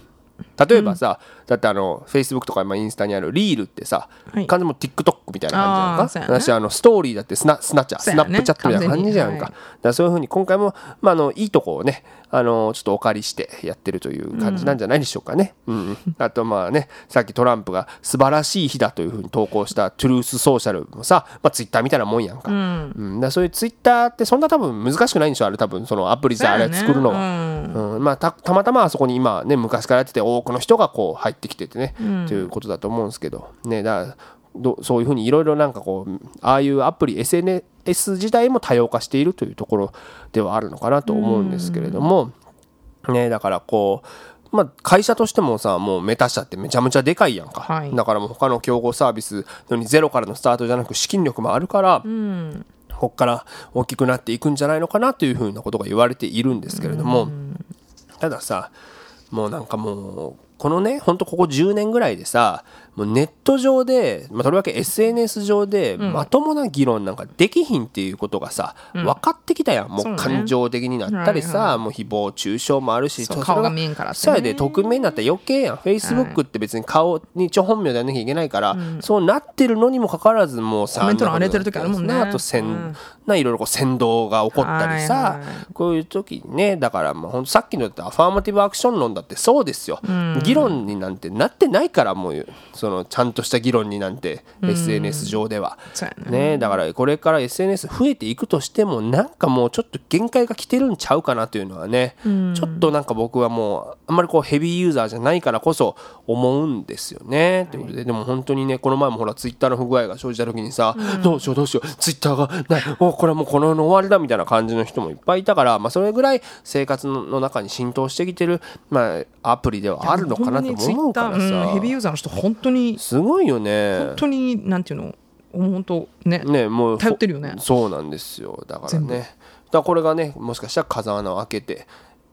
例えばさ、だってあの、Facebook とか今インスタにあるリールってさ、はい完全にもう TikTok みたいな感じじゃんか？あーそうやね私、あの、ストーリーだってスナスナッチャー、スそうやねナップチャットみたいな感じじゃんか。完全にだからそういうふうに今回も、まあ、あの、いいとこをね、あの、ちょっとお借りしてやってるという感じなんじゃないでしょうかね。うん。あと、まあね、さっきトランプが素晴らしい日だというふうに投稿したトゥルースソーシャルもさ、まあ、ツイッターみたいなもんやんか。うん。だからそういうツイッターってそんな多分難しくないんでしょ？あれ多分そのアプリさ、あれ作るのは。うんまあ、たたまたまあそこに今ね昔からやってて多くの人がこう入ってきててね、ということだと思うんですけどねだからどそういうふうにいろいろなんかこうああいうアプリ SNS 自体も多様化しているというところではあるのかなと思うんですけれども、ねだからこうまあ、会社としてもさもうメタ社ってめちゃめちゃでかいやんか、はい。だからもう他の競合サービスのにゼロからのスタートじゃなく資金力もあるから、ここから大きくなっていくんじゃないのかなというふうなことが言われているんですけれども、たださもうなんかもうこのねほんとここ10年ぐらいでさもうネット上で、まあ、とりわけ SNS 上でまともな議論なんかできひんっていうことがさ、分かってきたやん。もそう感情的になったりさ、はいもう誹謗中傷もあるしそ顔が見えんからそうやで匿名になったら余計やん。Facebook って別に顔に一応本名でやんなきゃいけないから、そうなってるのにもかかわらずもうさコメント欄荒れてる時あるもんね。あとせん、うん。ないろいろこう扇動が起こったりさ、こういう時にねだからまあほんとさっきのアファーマティブアクション論だってそうですよ、議論になんてなってないからもうそのちゃんとした議論になんて SNS 上では、ねねだからこれから SNS 増えていくとしてもなんかもうちょっと限界が来てるんちゃうかなというのはね、ちょっとなんか僕はもうあんまりこうヘビーユーザーじゃないからこそ思うんですよね。ということででも本当にねこの前もほらツイッターの不具合が生じた時にさ、どうしようどうしようツイッターがない。おこれはもうこの世の終わりだみたいな感じの人もいっぱいいたから、まあ、それぐらい生活の中に浸透してきてる、まあ、アプリではあるのかなとも思うからほんまに Twitter うんヘビーさユーザーの人本当にすごいよね。本当になんていうの？本当ね。ねもう頼ってるよね。そうなんですよ。だからね。だからこれがねもしかしたら風穴を開けて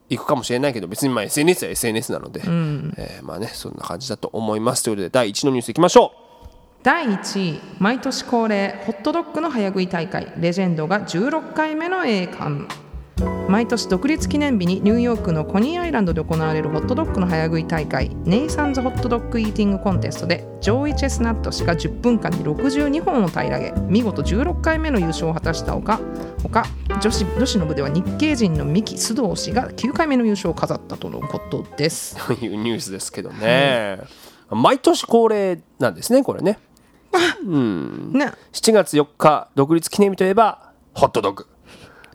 いくかもしれないけど別にまあ SNS は SNS なので、えーまあねそんな感じだと思います。ということで第1のニュースいきましょ第1位毎年恒例ホットドッグの早食い大会レジェンドが16回目の栄冠毎年独立記念日にニューヨークのコニーアイランドで行われるホットドッグの早食い大会ネイサンズホットドッグイーティングコンテストでジョーイ・チェスナット氏が10分間に62本を平らげ見事16回目の優勝を果たしたほか他女子女子の部では日系人の三木須藤氏が9回目の優勝を飾ったとのことです。というニュースですけどね、毎年恒例なんですねこれね。[laughs] ね、7月4日独立記念日といえばホットドッグ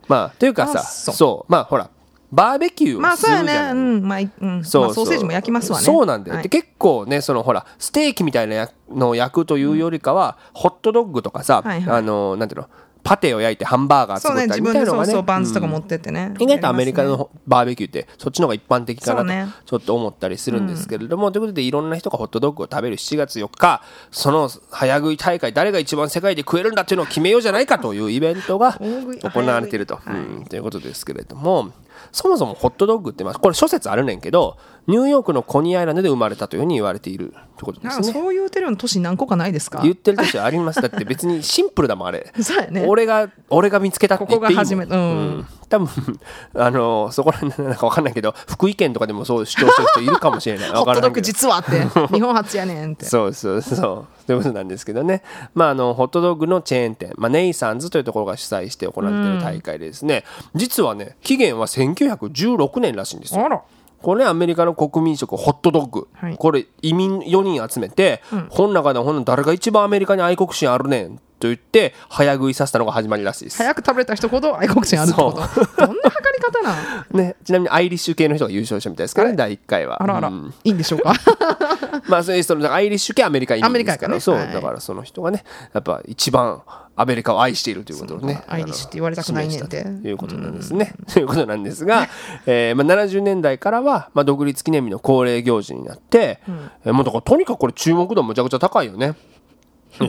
まあというかさあそう。そう。まあほらバーベキューまあそうやをするじゃない、ね、うんまあ、いうん。そうまあ、ソーセージも焼きますわね。そうなんだよ、はい。で結構ねそのほらステーキみたいなやのを焼くというよりかは、ホットドッグとかさ、はいはい。あのなんていうの？パテを焼いてハンバーガー作ったりみたいなのがね。そうバンズとか持ってってね。意外とアメリカのバーベキューってそっちの方が一般的かなとちょっと思ったりするんですけれども、ということでいろんな人がホットドッグを食べる7月4日その早食い大会誰が一番世界で食えるんだっていうのを決めようじゃないかというイベントが行われていると,、早食い。うん。ということですけれどもそもそもホットドッグってまあこれ諸説あるねんけどニューヨークのコニーアイランドで生まれたというふうに言われているということですね。そういうてるような都市何個かないですか？言ってる年はあります。だって別にシンプルだもんあれ。[laughs] そうやね。俺が俺が見つけたって言っていいもん。ここが初めうん多分 [laughs] あのそこら辺なんか分かんないけど福井県とかでもそう主張してる人いるかもしれない。[laughs] ホットドッグ実はって。[laughs] 日本初やねんって。そうそうそう。ということなんですけどね、まあ、あのホットドッグのチェーン店、まあ、ネイサンズというところが主催して行われている大会でですね、実はね期限は1916年らしいんですよ。あら。これねアメリカの国民食ホットドッグ、はい。これ移民4人集めて、この中でほんの誰が一番アメリカに愛国心あるねんと言って早食いさせたのが始まりらしいです。早く食べれた人ほど愛国心あるってこと。どんな測り方なん [laughs] ね、ちなみにアイリッシュ系の人が優勝したみたいですからね第1回は。あらあら、うん。いいんでしょうか？[laughs] まあそういうそのアイリッシュ系アメリカ移民ですからそう、アメリカやからね。はい。だからその人がねやっぱ一番アメリカを愛しているということをね。アイリッシュって言われたくないねんて。いうことなんですね、ということなんですが、えーまあ、70年代からは、まあ、独立記念日の恒例行事になって、えーもうだからとにかくこれ注目度むちゃくちゃ高いよね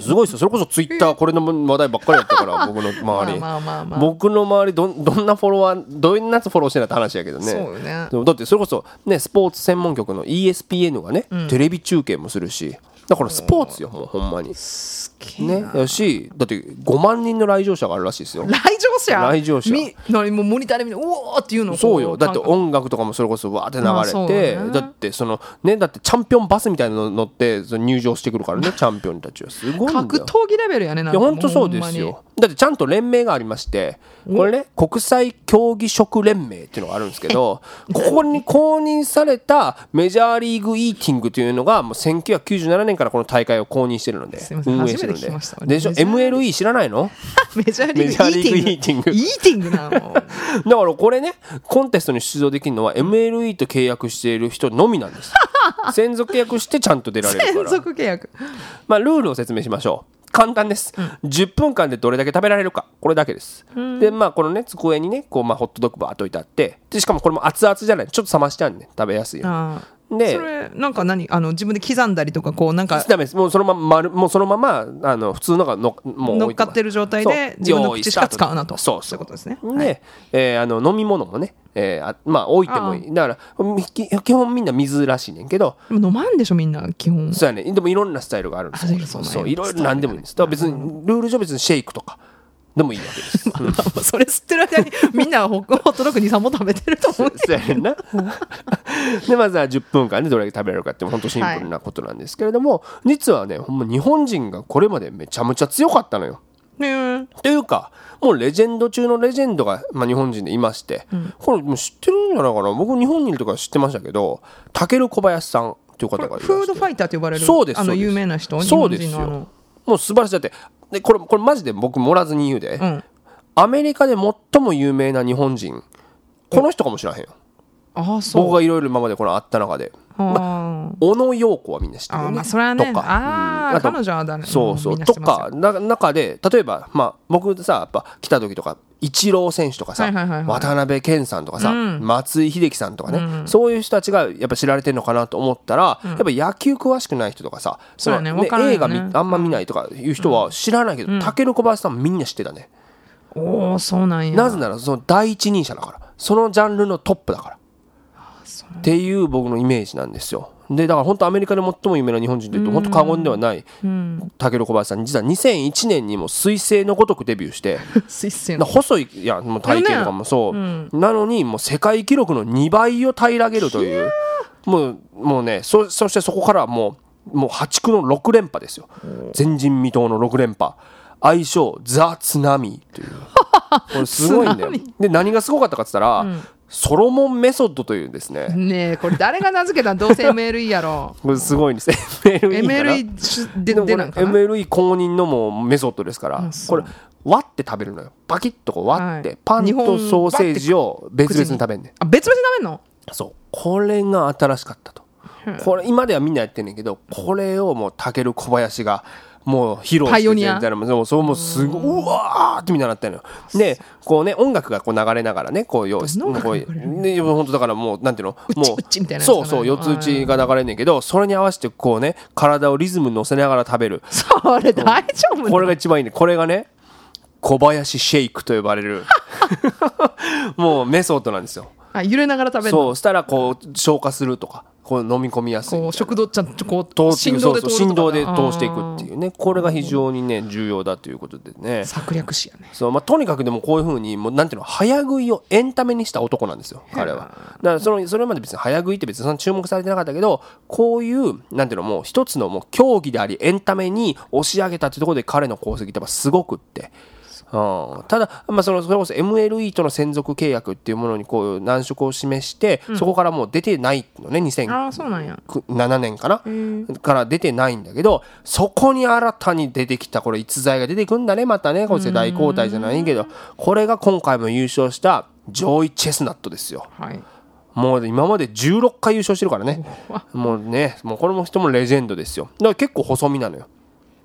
すごいですよ。それこそツイッターこれの話題ばっかりやったから [laughs] 僕の周り、まあまあまあまあ。僕の周りどんどんなフォロワーどんなやつフォローしてんだって話やけどね。そうよね。でもだってそれこそねスポーツ専門局の ESPN がね、テレビ中継もするし。だからスポーツよもうほんまにねやしだって5万人の来場者があるらしいですよ。来場者？来場者。み何もうモニターで見てうおーっていうの？そうよ。だって音楽とかもそれこそわーって流れて、ね。だってそのねだってチャンピオンバスみたいなの乗ってその入場してくるからねチャンピオンたちは。すごいんだよ。格闘技レベルやねなんいやか本当そうですよだってちゃんと連盟がありましてこれね国際競技職連盟っていうのがあるんですけど [laughs] ここに公認されたメジャーリーグイーティングというのがもう1997年からこの大会を公認してるので運営してるんで。でしょ？メジャー MLE 知らないの？[laughs] メジャーリーグイーティング。イーティング。なもう [laughs] だからこれねコンテストに出場できるのは MLE と契約している人のみなんです。専属契約してちゃんと出られるか連ら続契約。まあ、ルールを説明しましょう。簡単です、10分間でどれだけ食べられるか。これだけです、でまあこのね机にねこう、まあ、ホットドッグバーっと置いてあってでしかもこれも熱々じゃない。ちょっと冷ましてあるね。食べやすいよでそれなんか何？あの自分で刻んだりとかこうなんかダメです。もうそのまま丸もうそのままあの普通のがのもう乗っかってる状態で自分の口しか使うなと。そうそう。いうことですね。で、えーあの飲み物もね、えーあまあ置いてもいい。だからき基本みんな水らしいねんけど。でも飲まんでしょみんな基本。そうやねでもいろんなスタイルがあるんですよ。あそうそうそういろいろ何でもいいんです。だから別にルール上別にシェイクとかでもいいわけです。[laughs] まあまあそれ吸ってる間にみんなホホットドッグ23本食べてると思う [laughs] そうやねんな。でまずは10分間でどれだけ食べれるかって本当シンプルなことなんですけれども、実はねほんま日本人がこれまでめちゃめちゃ強かったのよ。ねというかもうレジェンド中のレジェンドが、まあ、日本人でいまして、これもう知ってるんじゃないかな。僕日本にいる時は知ってましたけどタケル小林さんという方がいまして。フードファイターと呼ばれるそうです。あの有名な人？そうですよ。日本人のあの。もう素晴らしい。だってでこれこれマジで僕盛らずに言うで、うん。アメリカで最も有名な日本人。この人かもしれへんよ。ああそう。僕がいろいろ今までこのあった中で。あ小野陽子はみんな知ってる？よねあまあそれはねとか。ああうん。彼女は誰？そうそう。とかな中で例えばまあ僕さやっぱ来た時とかイチロー選手とかさ、はいはいはいはい。渡辺謙さんとかさ、うん。松井秀喜さんとかね、うんそういう人たちがやっぱ知られてるのかなと思ったら、やっぱ野球詳しくない人とかさそのわからんよね。映画みあんま見ないとかいう人は知らないけど、タケル小林さんみんな知ってたね、おおそうなんや。なぜならその第一人者だから。そのジャンルのトップだからっていう僕のイメージなんですよ。でだから本当アメリカで最も有名な日本人というと本当過言ではないうん。武尊小林さん実は2001年にも彗星のごとくデビューして [laughs] 細いいやもう体型とかもそう、うん。なのにもう世界記録の2倍を平らげるというもうもうねそそしてそこからはもうもう破竹の6連覇ですよ。前人未到の6連覇。愛称ザ・津波という。[laughs] これすごいんだよ。で何がすごかったかっつったら、ソロモンメソッドというんですね。ねえこれ誰が名付けたん？どうせ MLE やろ。これすごいんです MLE MLE しででなんかな？MLE 公認のもうメソッドですからこれ割って食べるのよ。パキッとこう割って、はいパンとソーセージを別々に食べんねん。あ別々に食べんの？そう。これが新しかったと。うん。これ今ではみんなやってんねんけどこれをもうタケル小林がもう披露してみたいな。もうそうもうすごいうわーってみんななってんのよ。でこうね音楽がこう流れながらねこう用意どんな音こう楽流れるで本当だからもうなんていうの？うっちもうっちみたいなやつがそうそう四つ打ちが流れんねんけどそれに合わせてこうね体をリズムに乗せながら食べる。それ大丈夫これが一番いいね。これがね小林シェイクと呼ばれる。[laughs] もうメソッドなんですよ。あ揺れながら食べるの？そうしたらこう消化するとかこう飲み込みやすいこう食道ちゃんとこう振動で通振動で通していくってういうね。これが非常にね重要だということでね。策略師やね。そうまあ、とにかくでもこういうふうにもうなんていうの早食いをエンタメにした男なんですよ彼は。だからそのそれまで別に早食いって別にそんな注目されてなかったけどこういうなんていうのもう一つのもう競技でありエンタメに押し上げたっていうところで彼の功績ってやっぱすごくって。うん、ただ、まあ、そのそれこそ MLE との専属契約っていうものにこう難色を示して、そこからもう出てないのね2000ああそうなんや。7年かな？から出てないんだけどそこに新たに出てきたこれ逸材が出てくんだねまたねこの世代交代じゃないけどこれが今回も優勝したジョイ・チェスナットですよ。はい。もう今まで16回優勝してるからね。もうねもうこれも人もレジェンドですよ。だから結構細身なのよ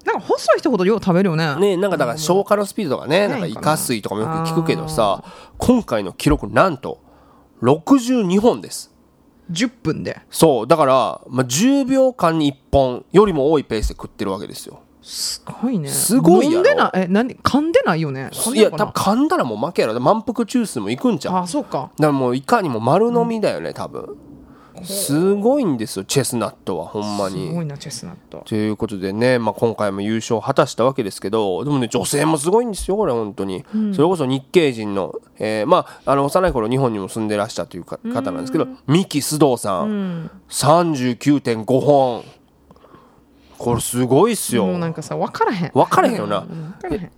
なんか細い人ほどよう食べるよね。ねなんかだから消化のスピードとかねなんかイカ水とかもよく聞くけどさ今回の記録なんと62本です。10分で。そうだから、まあ、10秒間に1本よりも多いペースで食ってるわけですよ。すごいね。すごいやろ。飲んでないえ何噛んでないよね。いや多分噛んだらもう負けやろ。満腹中枢もいくんちゃう？だかあそうからもういかにも丸飲みだよね多分すごいんですよチェスナットはほんますにごいなチェスナット。ということでね、まあ、今回も優勝を果たしたわけですけどでもね女性もすごいんですよこれ本当に、それこそ日系人の,、えーまあ、あの幼い頃日本にも住んでらしたというか方なんですけど、三木須藤さん、39.5本これすごいっすよ。もうなんかさ分からへん。分からへんよな。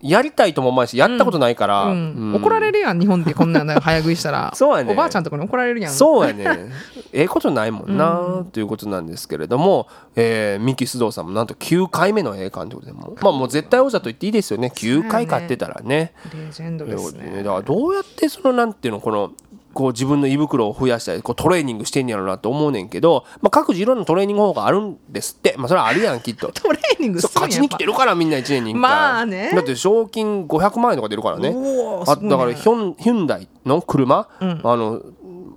やりたいとも思わないしやったことないから、うん。うん。怒られるやん日本でこんな早食いしたら。[laughs] そうやね。おばあちゃんとかに怒られるやん。そうやね。[laughs] ええことないもんな、ということなんですけれども、えー、三木須藤さんもなんと9回目の栄冠ということでまあもう絶対王者と言っていいですよね。9回勝ってたらね。レジェンドですねだからどうやってそのなんていうのこのこう自分の胃袋を増やしたりこうトレーニングしてんやろうなと思うねんけど、まあ、各自いろんなトレーニング方法があるんですって、まあ、それはあるやんきっと。[laughs] トレーニングす勝ちに来てるからみんな1年に1回。まあね。だって賞金500万円とか出るからね。あだからヒョンヒュンダイの車、あの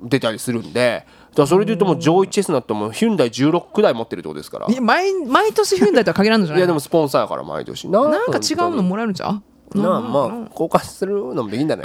出たりするんで。だそれで言うともう上位チェスナットもヒュンダイ16台持ってるってことですから。いや毎毎年ヒュンダイとは限らんのじゃないいやでもスポンサーやから毎年。ななんか違うのもらえるんちゃう？なあまあ交換するのもできんだね。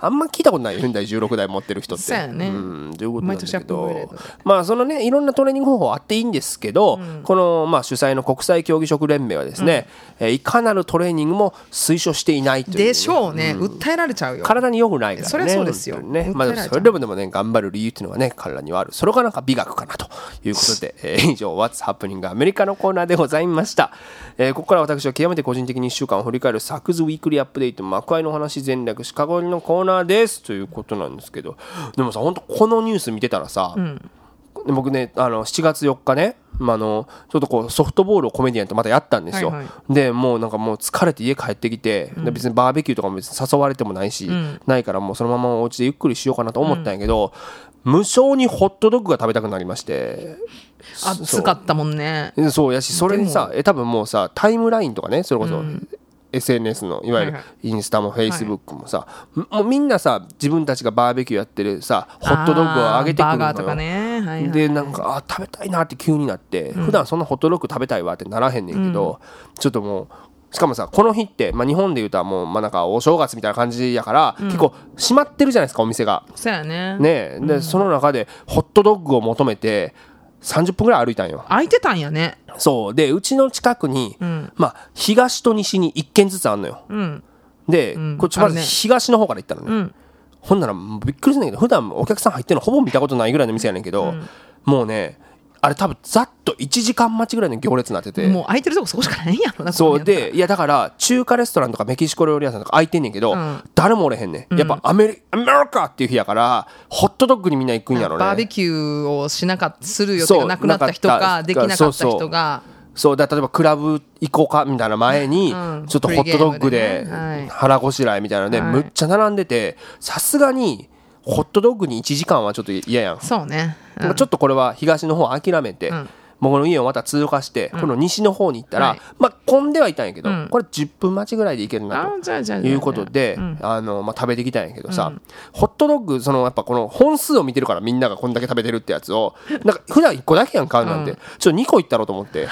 あんま聞いたことないよヒュンダイ16台持ってる人って。そうやね。んということなんだけど。まあそのねいろんなトレーニング方法あっていいんですけど、このまあ主催の国際競技職連盟はですね、えーいかなるトレーニングも推奨していないという。でしょうね。訴えられちゃうよ。体に良くないからね。そりゃそうですよ。ね。まあ、それでもでもね頑張る理由っていうのはね彼らにはある。それがなんか美学かなということで、えー [laughs] 以上「What's Happening アメリカ」のコーナーでございました、えーここから私は極めて個人的に1週間を振り返るサクズウィークリーアップデート幕開のお話全略シカゴ入りのコーナーです。ということなんですけど。でもさ本当このニュース見てたらさ、で僕ねあの7月4日ね、まあ、あのちょっとこうソフトボールをコメディアンとまたやったんですよ、はいはでもうなんかもう疲れて家帰ってきて、で別にバーベキューとかも別に誘われてもないし、ないからもうそのままお家でゆっくりしようかなと思ったんやけど、無性にホットドッグが食べたくなりまして。暑かったもんね。そう。そうやしそれにさえ多分もうさタイムラインとかねそれこそ、SNS のいわゆるインスタもフェイスブックもさ、もうみんなさ自分たちがバーベキューやってるさホットドッグをあげてくるのよ。ね。はいはいでなんかあ食べたいなって急になって、普段そんなホットドッグ食べたいわってならへんねんけど、ちょっともうしかもさこの日って、まあ、日本でいうとはもう、まあ、なんかお正月みたいな感じやから、結構閉まってるじゃないですかお店が。そうやね。ねで、その中でホットドッグを求めて30分ぐらい歩いたんよ。空いてたんやね。そう。でうちの近くに、まあ、東と西に1軒ずつあんのよ。うん。で、ん。こっちまず東の方から行ったのね。うん。ほんならびっくりするんだけど普段お客さん入ってるのほぼ見たことないぐらいの店やねんけど、もうねあれ多分ざっと1時間待ちぐらいの行列になってて。もう空いてるとこそこしかないんやろなそう。でいやだから中華レストランとかメキシコ料理屋さんとか空いてんねんけど、ん。誰もおれへんねん、やっぱアメリアメリカっていう日やからホットドッグにみんな行くんやろね。バーベキューをしなかったする予定がなくなった人そうなかった。かできなかった人が。そうだ例えばクラブ行こうかみたいな前に、うん。ちょっとホットドッグで腹ごしらえみたいなので、はい。むっちゃ並んでてさすがにホットドッグに1時間はちょっと嫌やん、そうね、うん。まあちょっとこれは東の方諦めて、うん。僕の家をまた通過して、この西の方に行ったら、はい。まあ混んではいたんやけど、うん。これ10分待ちぐらいで行けるなと。いうことで、うん。あのまあ、食べてきたんやけどさ、ホットドッグそのやっぱこの本数を見てるからみんながこんだけ食べてるってやつを [laughs] なんか普段1個だけやん買うなんて、うん。ちょっと2個いったろうと思って。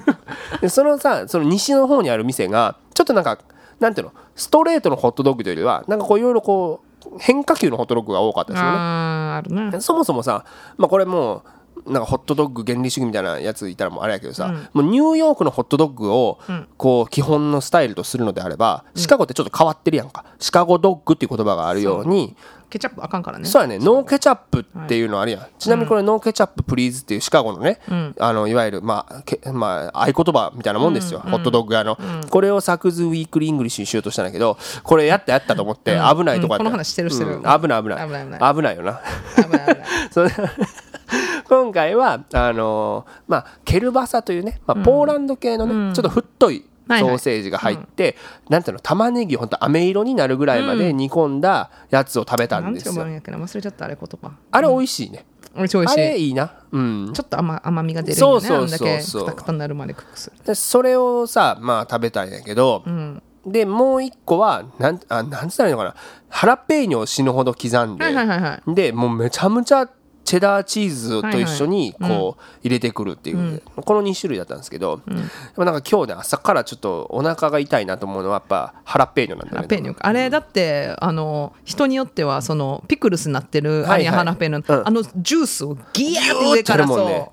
[laughs] でそのさその西の方にある店がちょっとなんかなんていうのストレートのホットドッグというよりはなんかこういろいろこう変化球のホットドッグが多かったですよね。ねそもそもさ、まあ、これもうなんかホットドッグ原理主義みたいなやついたらもうあれやけどさ、もうニューヨークのホットドッグをこう基本のスタイルとするのであれば、シカゴってちょっと変わってるやんか。シカゴドッグっていう言葉があるようにケチャップあかんからね。そうやね。 No ketchup っていうのあるやん、ちなみにこれ No ketchup please っていうシカゴのね、あのいわゆるまあけまあ合言葉みたいなもんですよ、ホットドッグ屋の、これを Saku's Weekly English にしようとしたんだけどこれやったやったと思って危ないとこやった、うん。この話してるしてる。うん。危ない危ない。危ない危ない。よな。危ない危ない。[laughs] [laughs] 今回はあのーまあケルバサというね、まあ、ポーランド系のね、ちょっと太いソーセージが入って、なんていうの玉ねぎほんと飴色になるぐらいまで煮込んだやつを食べたなんんですよ、て呼ばれん忘れちゃったあれ言葉。あれ美味しいね、美味しい美味しあれいいいな。うん。ちょっと甘甘みが出るよね。そうそうそうそう。あんだけクタクタになるまでクックす。るでそれをさまあ食べたんやけど、ん。でもう一個はなんあなんつったらいいのかな。ハラペーニョを死ぬほど刻んで、はいはいはいはい。でもうめちゃめちゃチェダーチーズと一緒にはいはい。こう入れてくるっていう、この2種類だったんですけど、でもなんか今日ね朝からちょっとお腹が痛いなと思うのはやっぱハラペーニョなんだよね。ハラペーニョあれだってあの人によってはそのピクルスになってるはいはい。アニアハラペーニョ。うん。のあのジュースをギヤーって上からそ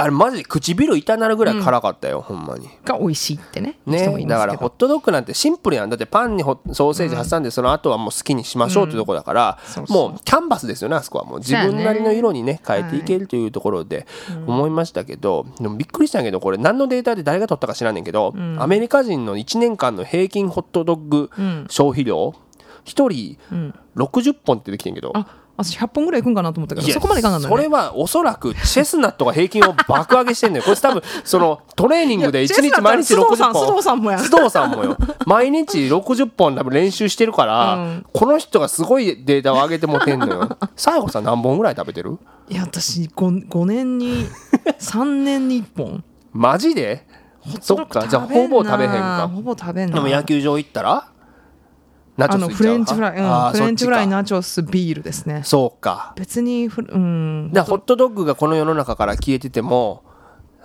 あれマジで唇痛なるぐらい辛かったよ、ほんまに。うが美味しいってねねだからホットドッグなんてシンプルやん。だってパンにホソーセージ挟んでその後はもう好きにしましょうってとこだから、もうキャンバスですよねあそこは。もう自分なりの色にね変えていけるというところで思いましたけど、でもびっくりしたけどこれ何のデータで誰が取ったか知らんねんけど、アメリカ人の1年間の平均ホットドッグ消費量1人60本ってできてん。けど、あ私100本ぐらいいくんかなと思ったけどそこまでいかんかんだそれねはおそらくチェスナットが平均を爆上げしてんのよこれ多分 [laughs] そのトレーニングで1日毎日いやチェスナッ60トは須藤さんもや。須藤さんもよ。毎日60本多分練習してるから、うん。この人がすごいデータを上げてもてんのよ。[laughs] 西郷さん何本ぐらい食べてる？いや私 5, 5年に3年に1本。マジで？そっかじゃあほぼ食べへんか。ほぼ食べんな。でも野球場行ったら？あのフレンチフライ、うん、フレンチフライナチョスビールですね。そうか。別にうんだホットドッグがこの世の中から消えてても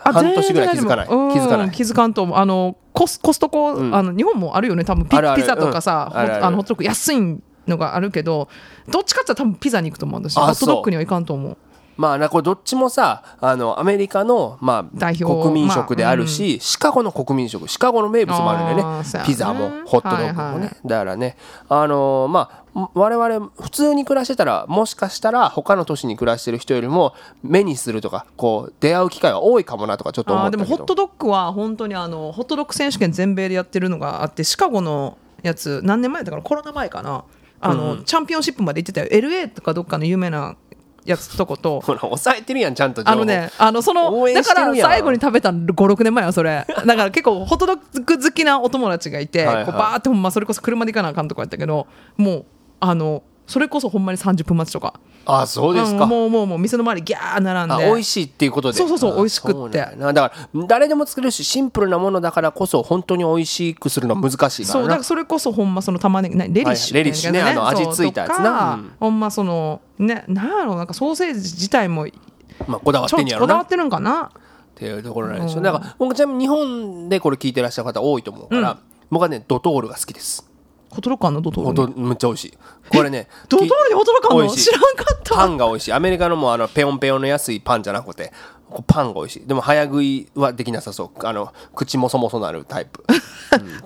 あ半年ぐらい気づかない。気づかない。うん気づかんと思う。あのコスコストコ、あの日本もあるよね。多分ピピザとかさ、うん。あのホットドッグ安いのがあるけどどっちかって言ったら多分ピザに行くと思うんですよ。あホットドッグにはいかんと思うまあなこれどっちもさあのアメリカの、まあ、代表国民食であるし、シカゴの国民食シカゴの名物もあるんだよねね。ピザもホットドッグもね、はいはいだからねあのーまあ我々普通に暮らしてたらもしかしたら他の都市に暮らしてる人よりも目にするとかこう出会う機会は多いかもなとかちょっと思あったけど。ーでもホットドッグは本当にあのホットドッグ選手権全米でやってるのがあってシカゴのやつ何年前だからコロナ前かな？あの、チャンピオンシップまで行ってたよ。LA とかどっかの有名なやつとこと [laughs] ほら抑えてるやんちゃんとあのね、あの、そのだから最後に食べたの5、6年前よ、それ。[laughs] だから結構、ホットドッグ好きなお友達がいて、はいはい。こうバーってほんま、それこそ車で行かなあかんとこやったけど、もう、あの、それこそほんまに30分待ちとか。あそうですか、うんもうもうもう店の周りギャー並んで。あ美味しいっていうことで。そうそうそうあ美味しくって。だから誰でも作れるしシンプルなものだからこそ本当に美味しくするのは難しいからな。そうだからそれこそほんまその玉ねぎなレリッシュはいレリッシュねあの味ついたやつな。そうん。ほんまそのねなんやろうなんかソーセージ自体もちまあ、こだわっょてんやろな。こだわってるんかな。っていうところなんですよ。だから僕ちなみに日本でこれ聞いてらっしゃる方多いと思うから、僕はねドトールが好きですホトロカンのドトールめっちゃ美味しい。これねドトールにホトロカンの知らんかった。パンが美味しい。アメリカのもうあのペヨンペヨンの安いパンじゃなくてパンが美味しい。でも早食いはできなさそう。あの口もそもそなるタイプ。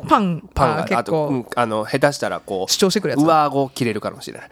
パ [laughs] ンパンがあうんあの下手したらこう主張してくるやつ。上顎切れるかもしれない。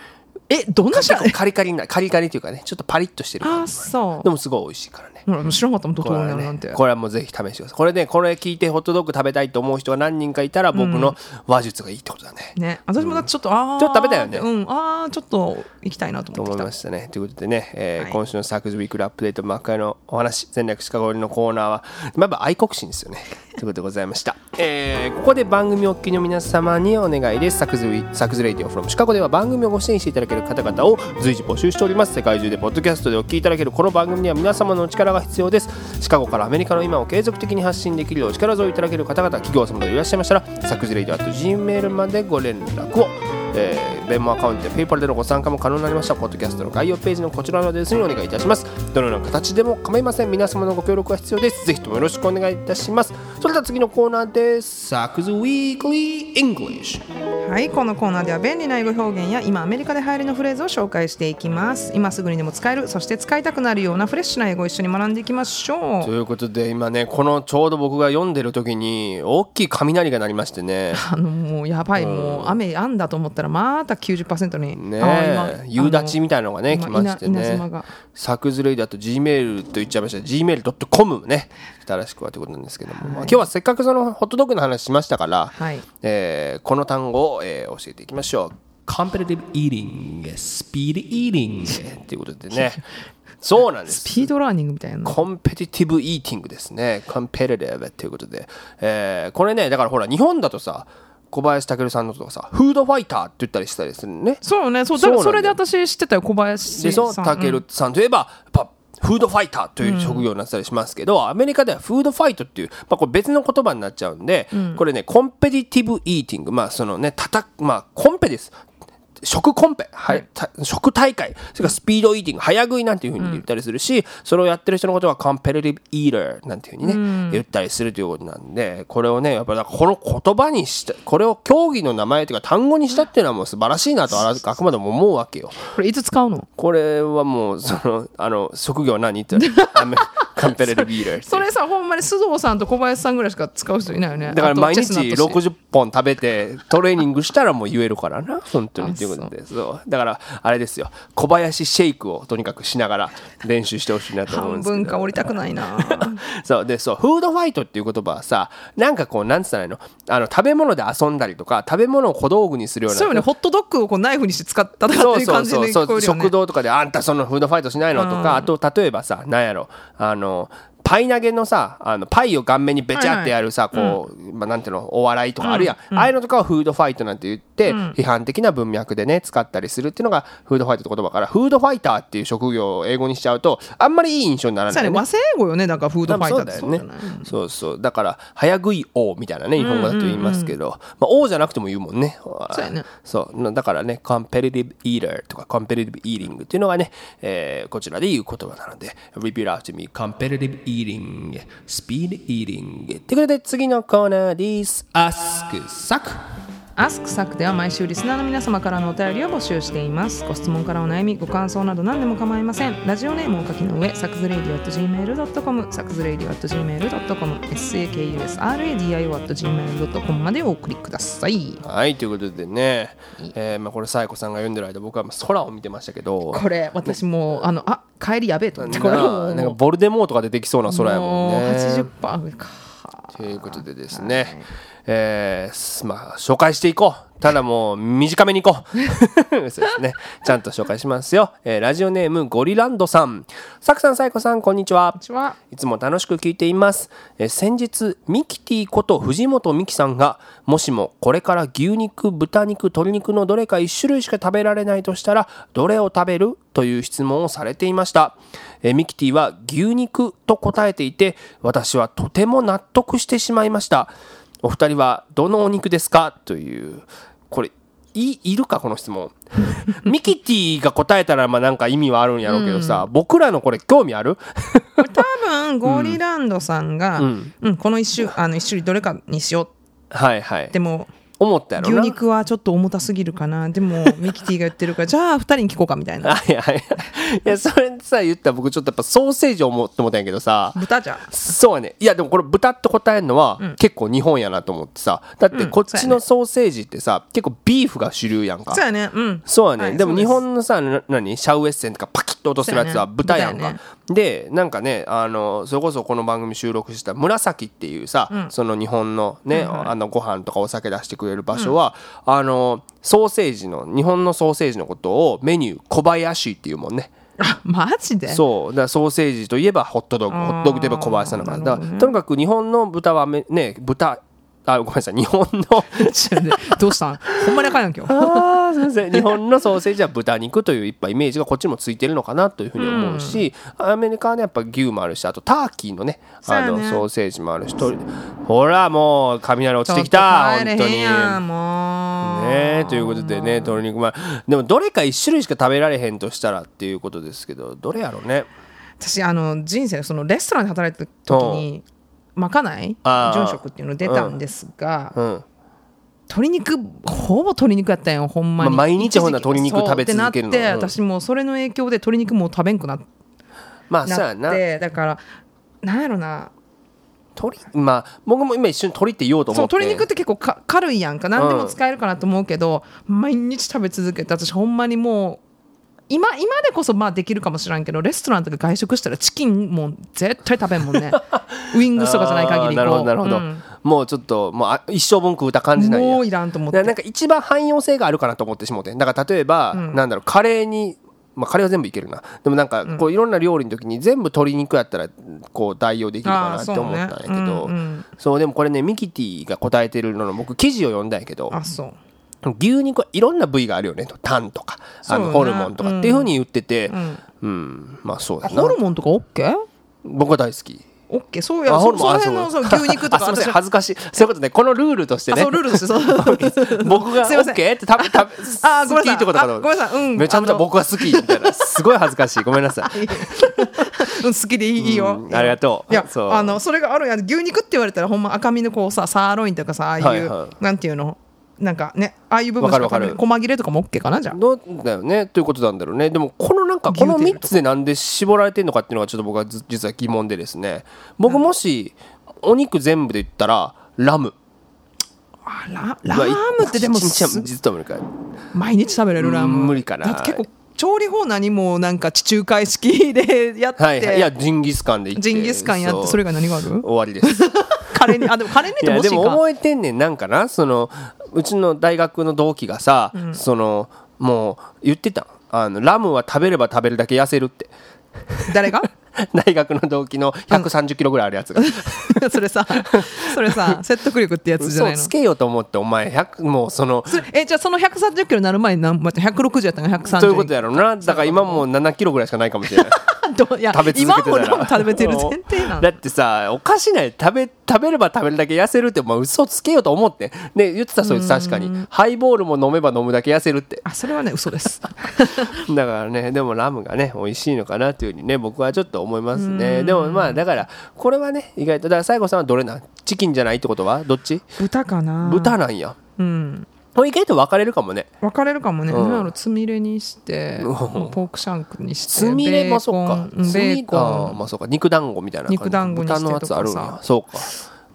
えどんな知らん結構カリカリな [laughs] カリカリっていうかねちょっとパリッとしてるあそう。でもすごい美味しいからね知らんかったもんドトーこれはルになるなんて。ね、これはもうぜひ試してください。これねこれ聞いてホットドッグ食べたいと思う人が何人かいたら僕の話術がいいってことだね、ね。私もだってちょっと、ああちょっと食べたよね。うん。ああちょっと行きたいなとと思ってきた。思いましたね。ということでね、えーはい。今週のサクズウィークルアップデート、幕開のお話、戦略シカゴのコーナーは、まあやっぱ愛国心ですよね。ということでございました。えーここで番組お聞きの皆様にお願いです。 Saku's Saku's Radio from Chicago では番組をご支援していただける方々を随時募集しております。世界中でポッドキャストでお聞きいただけるこの番組には皆様のお力が必要です。シカゴからアメリカの今を継続的に発信できるよう力添えいただける方々、企業様でいらっしゃいましたら、 sakusradio at gmail までご連絡を。えー、 Venmo アカウントや PayPal でのご参加も可能になりました。ポッドキャストの概要ページのこちらのアドレスにお願いいたします。どのような形でも構いません。皆様のご協力が必要です。ぜひともよろしくお願いいたします。それでは次のコーナーです。サクズウィークリー English。はいこのコーナーでは便利な英語表現や今アメリカで流行りのフレーズを紹介していきます今すぐにでも使えるそして使いたくなるようなフレッシュな英語を一緒に学んでいきましょうということで今ねこのちょうど僕が読んでる時に大きい雷が鳴りましてね。[laughs] あのもうやばい、もう雨やんだと思ったらまた90%に。ね夕立ちみたいなのがね今来まして稲稲妻ねが。サクズレイだと Gmail と言っちゃいました。Gmail.com ね。正しくはということなんですけども、まあ今日はせっかくそのホットドッグの話しましたから、はい。えーこの単語を、えー教えていきましょう。Competitive Eating Speed Eating. [laughs] ということでね。そうなんです。スピードラーニングみたいな。コンペティティブイーティングですね。コンペティティブということで。えーこれね、だからほら、日本だとさ、小林武さんのとかさ、フードファイターって言ったりしたりするのね。そうね。そうだそうなんだよ。それで私知ってたよ小林でしょ、さんたけるさんといえば、やっぱ、フードファイターという職業になってたりしますけど、アメリカではフードファイトっていう、まあ、これ別の言葉になっちゃうんで、これね、コンペティティブイーティング、まあ、そのね、たた、まあ、コンペです。食コンペ、はい、た食大会、それからスピードイーティング、早食いなんていうふうに言ったりするし、それをやってる人のことはコンペティブイーターなんていうふうにね、言ったりするということなんで、これをね、やっぱだからこの言葉にした、これを競技の名前というか単語にしたっていうのはもう素晴らしいなとあくまでも思うわけよ。これいつ使うの？これはもうそのあの職業何？って言ったら [laughs] カンペレルビーラーそれさほんまに須藤さんと小林さんぐらいしか使う人いないよね。だから毎日チェスナット氏60本食べてトレーニングしたらもう言えるからな本当に。という。ことでそう。だからあれですよ。小林シェイクをとにかくしながら練習してほしいなと思うん半ですけど。分か降りたくないな。[laughs] そう。でそう。フードファイトっていう言葉はさなんかこうなんつったらいいの？あの食べ物で遊んだりとか食べ物を小道具にするような。そうよね。ホットドッグをこうナイフにして使ったとかっていうそうそう感じでそう。そう聞こえるよね。食堂とかであんたそのフードファイトしないの？とか、あと例えばさなんやろ。あののパイ投げのさあのパイを顔面にべちゃってやるさ、こう、まあ、なんていうのお笑いとかあるやん、ああいうのとかはフードファイトなんて言って、批判的な文脈でね使ったりするっていうのがフードファイトって言葉からフードファイターっていう職業を英語にしちゃうとあんまりいい印象にならないよね和製英語よねだからフードファイターだよね。そうそうだから早食い王みたいなね日本語だと言いますけど、まあ、王じゃなくても言うもんね。そうやね。そう。だからねコンペティティブイーターとかコンペティティブイーティングっていうのがね、えーこちらで言う言葉なので repeat after me eating、speed eating。ということで、次のコーナーです。 Ask Saku では毎週リスナーの皆様からのお便りを募集しています。ご質問からお悩み、ご感想など何でも構いません。ラジオネームをお書きの上、 sakusradio at gmail.com、sakusradio at gmail.com、sakusradio at gmail.com までお送りください。はいということでね、えーまあ、これサイコさんが読んでる間僕は空を見てましたけど。これ、私もう、あの、あ帰りやべえと思って、これなんかボルデモートが出てきそうな空やもんね。もう80%上か。ということでですね、えーすまあ、紹介していこう。ただもう短めにいこう。[laughs] そうですね。ちゃんと紹介しますよ。えーラジオネームゴリランドさん。サクさん、サイコさん、こんにちは。こんにちは。いつも楽しく聞いています。えー先日、ミキティこと藤本美貴さんが、もしもこれから牛肉、豚肉、鶏肉のどれか1種類しか食べられないとしたら、どれを食べるという質問をされていました。えーミキティは牛肉と答えていて、私はとても納得してしまいました。お二人はどのお肉ですか？という、これ、いいるか？この質問。[laughs] ミキティが答えたらまあなんか意味はあるんやろうけどさ、僕らのこれ興味ある？これ多分ゴーリランドさんが、ううんんこの一種あの一種類どれかにしよう。はいはい。でも思ったやろ牛な肉はちょっと重たすぎるかな。でもミキティが言ってるからじゃあ2人に聞こうかみたいな。はいはいいやそれさ言ったら僕ちょっとやっぱソーセージを思って思ったんやけどさ。豚じゃそうやね。いやでもこれ豚って答えるのは結構日本やなと思ってさ。だってこっちのソーセージってさ結構ビーフが主流やんか。そうやね。うん。そうやね、はいでも日本のさな何？シャウエッセンとかパキッと落とすやつは豚やんか、でなんかねあのそれこそこの番組収録した紫っていうさ、その日本のね、あのご飯とかお酒出してくれる場所は、あのソーセージの日本のソーセージのことをメニュー小林っていうもんね。あマジで？そう。だソーセージといえばホットドッグ。ホットドッグといえば小林さんだから。だからとにかく日本の豚はめね豚あごめんなさい。日本の。[laughs] どうしたん？ほんまにん今日 [laughs] すいません。日本のソーセージは豚肉といういっぱいイメージがこっちもついてるのかなというふうに思うし、アメリカはねやっぱ牛もあるしあとターキーのねあのソーセージもあるしとほらもう雷落ちてきた本当に。ねということでね鶏肉まあでもどれか一種類しか食べられへんとしたらっていうことですけどどれやろうね。私あの人生そのレストランで働いてた時にまかない？殉職っていうの出たんですが、うん。鶏肉ほぼ鶏肉やったんよほんまに、まあ毎日ほんなら鶏肉食べ続けるの。そうってなって、うん。私もうそれの影響で鶏肉もう食べんくなまあそうやな。なってだからなんやろな。鶏まあ僕も今一瞬鶏って言おうとそう思って。鶏肉って結構か軽いやんか。何でも使えるかなと思うけど、毎日食べ続けて私ほんまにもう今今でこそまあできるかもしらんけどレストランとか外食したらチキンもう絶対食べんもんね。[laughs] ウイングスとかじゃない限りなるほどなるほど、うん。もうちょっともうあ一生分食うた感じなんやもういらんと思って。なんか一番汎用性があるかなと思ってしもうて。だから例えば、なんだろうカレーにまあ、カレーは全部いけるな。でもなんかこういろんな料理の時に全部鶏肉やったらこう代用できるかなって思ったんやけど。そうね。うんうん。そうでもこれねミキティが答えてるのの僕記事を読んだんやけど。あそう牛肉はいろんな部位があるよね。とタンとかあのホルモンとかっていうふうに言ってて。ん。うん、まあそうあやなホルモンとか OK? 僕は大好き。オッケー。そうやそその辺のそそう。う牛肉とか [laughs] 恥ずかしい。そういうことね。このルールとしてね。あそうルールですそう。[laughs] 僕がすいません。OK って食べ食べあごめんなさい。好きってことかと。あごめんなさい。うん。めちゃめちゃ僕は好きみたいな。すごい恥ずかしい。ごめんなさい。[laughs] うん好きでいいようん。ありがとう。いやそう。あのそれがあるん。や牛肉って言われたらほんま赤身のこうさサーロインとかさああいう、はいはい。なんていうの？なんかねああいう部分しか細切れとかも OK かなじゃあ。どうだよね。ということなんだろうね。でもこのなんかこの3牛テールとかつでなんで絞られてるのかっていうのがちょっと僕はず実は疑問でですね。僕もしお肉全部で言ったらラム。あララームってでも毎日食べれるラーム。うん無理かな。だって結構調理法何もなんか地中海式でやって、はいはい。いやジンギスカンで行って。ジンギスカンやってそれが何がある？終わりですカレーにあでもカレーにってもしいか覚えてんねん。なんかな？そのうちの大学の同期がさ、そのもう言ってたん。あのラムは食べれば食べるだけ痩せるって。誰が？[laughs] 大学の同期の130キロぐらいあるやつが、[laughs] それさそれさ説得力ってやつじゃないの？嘘つけよと思ってお前100もうそのそれえじゃあその130キロになる前に何待って160やったのが130そういうことやろうな。だから今もう7キロぐらいしかないかもしれないどういや食べ続けてたら。今もラム食べてる前提なのだ。ってさおかしない。食べ食べれば食べるだけ痩せるってまあ嘘つけよと思って。ね言ってたそいつ確かに。ハイボールも飲めば飲むだけ痩せるって。あそれはね嘘です。[laughs] だからねでもラムがね美味しいのかなというふうにね僕はちょっと思いますね。でもまあだからこれはね意外とだから西郷さんはどれなん？チキンじゃないってことは？どっち？豚かな。豚なんや。うんこれ意外と分かれるかもね。分かれるかもね、うん。なつみれにしてポークシャンクにしてつみれまあそうか。ベーコン。まあそうか。肉団子みたいな感じ。肉団子にして豚のやつあるんとかさや。そうか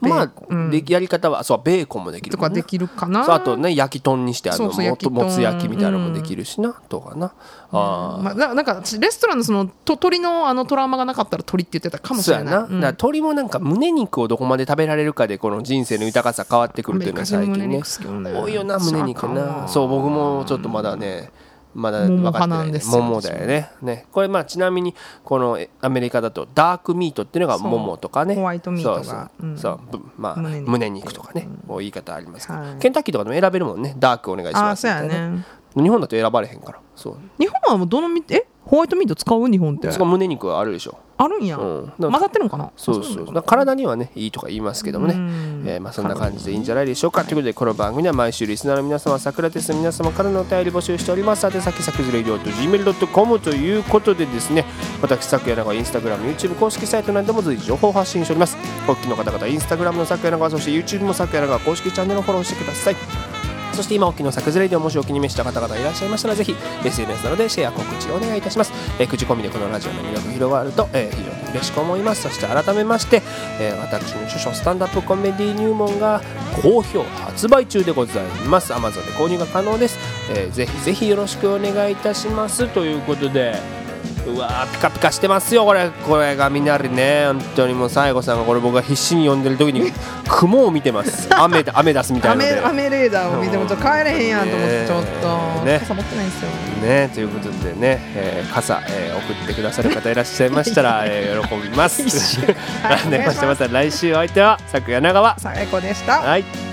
まあうん。でやり方はそうベーコンもできるとかできるかな。そうあとね焼き豚にしてあのそうそうもつ焼きみたいなのもできるしなとかな。あー。まあ、ななんか私レストランのそのと鳥のあのトラウマがなかったら鳥って言ってたかもしそうやな、れないうん。だから鶏もなんか胸肉をどこまで食べられるかでこの人生の豊かさ変わってくるっていうのは最近ね多いよな胸肉な。そう僕もちょっとまだねまだ桃分かってないんですよ桃だよね。ね。これまあちなみにこのえアメリカだとダークミートっていうのが桃とかね。ホワイトミートがそうそう,、うん。そう。ぶまあ胸胸肉肉とかね、こう言い方ありますけど、はい。ケンタッキーとかでも選べるもんね。ダークお願いしますああそうやみたいなね。日本だと選ばれへんから。そう。日本はもうどのみえ？ホワイトミート使う？日本って。そこ胸肉はあるでしょ。あるんや、うん。混ざってるのかな？そうそうだからなのか体にはねいいとか言いますけどもね、うん。えーまあ、そんな感じでいいんじゃないでしょうか。ということでこの番組では毎週リスナーの皆様桜テスの皆様からのお便り募集しております。宛先さくずれりょうと gmail.com ということでですね私昨夜長インスタグラム YouTube 公式サイトなども随時情報を発信しております。お聞きの方々インスタグラムの昨夜長そして YouTube も昨夜長公式チャンネルをフォローしてくださいそして今お聞きの作図レイディオもしお気に召した方々いらっしゃいましたらぜひ SNS などでシェア告知をお願いいたします、えー口コミでこのラジオの魅力広がると、えー非常に嬉しく思います。そして改めまして、えー私の著書スタンダップコメディ入門が好評発売中でございます。Amazon で購入が可能です、えーぜひぜひよろしくお願いいたします。ということでうわーピカピカしてますよこれ。これがみなりね。本当にもう西郷さんがこれ僕が必死に読んでる時に雲を見てます。[laughs] 雨雨出すみたいなの雨で。雨レーダーを見てもちょっと帰れへんやんと思ってちょっと、ね。傘持ってないんですよ。ねということでね、えー傘、えー送ってくださる方いらっしゃいましたら、[laughs] えー喜びます。一緒。なんでましてまた来週お相手は昨夜長川。最高でした。はい。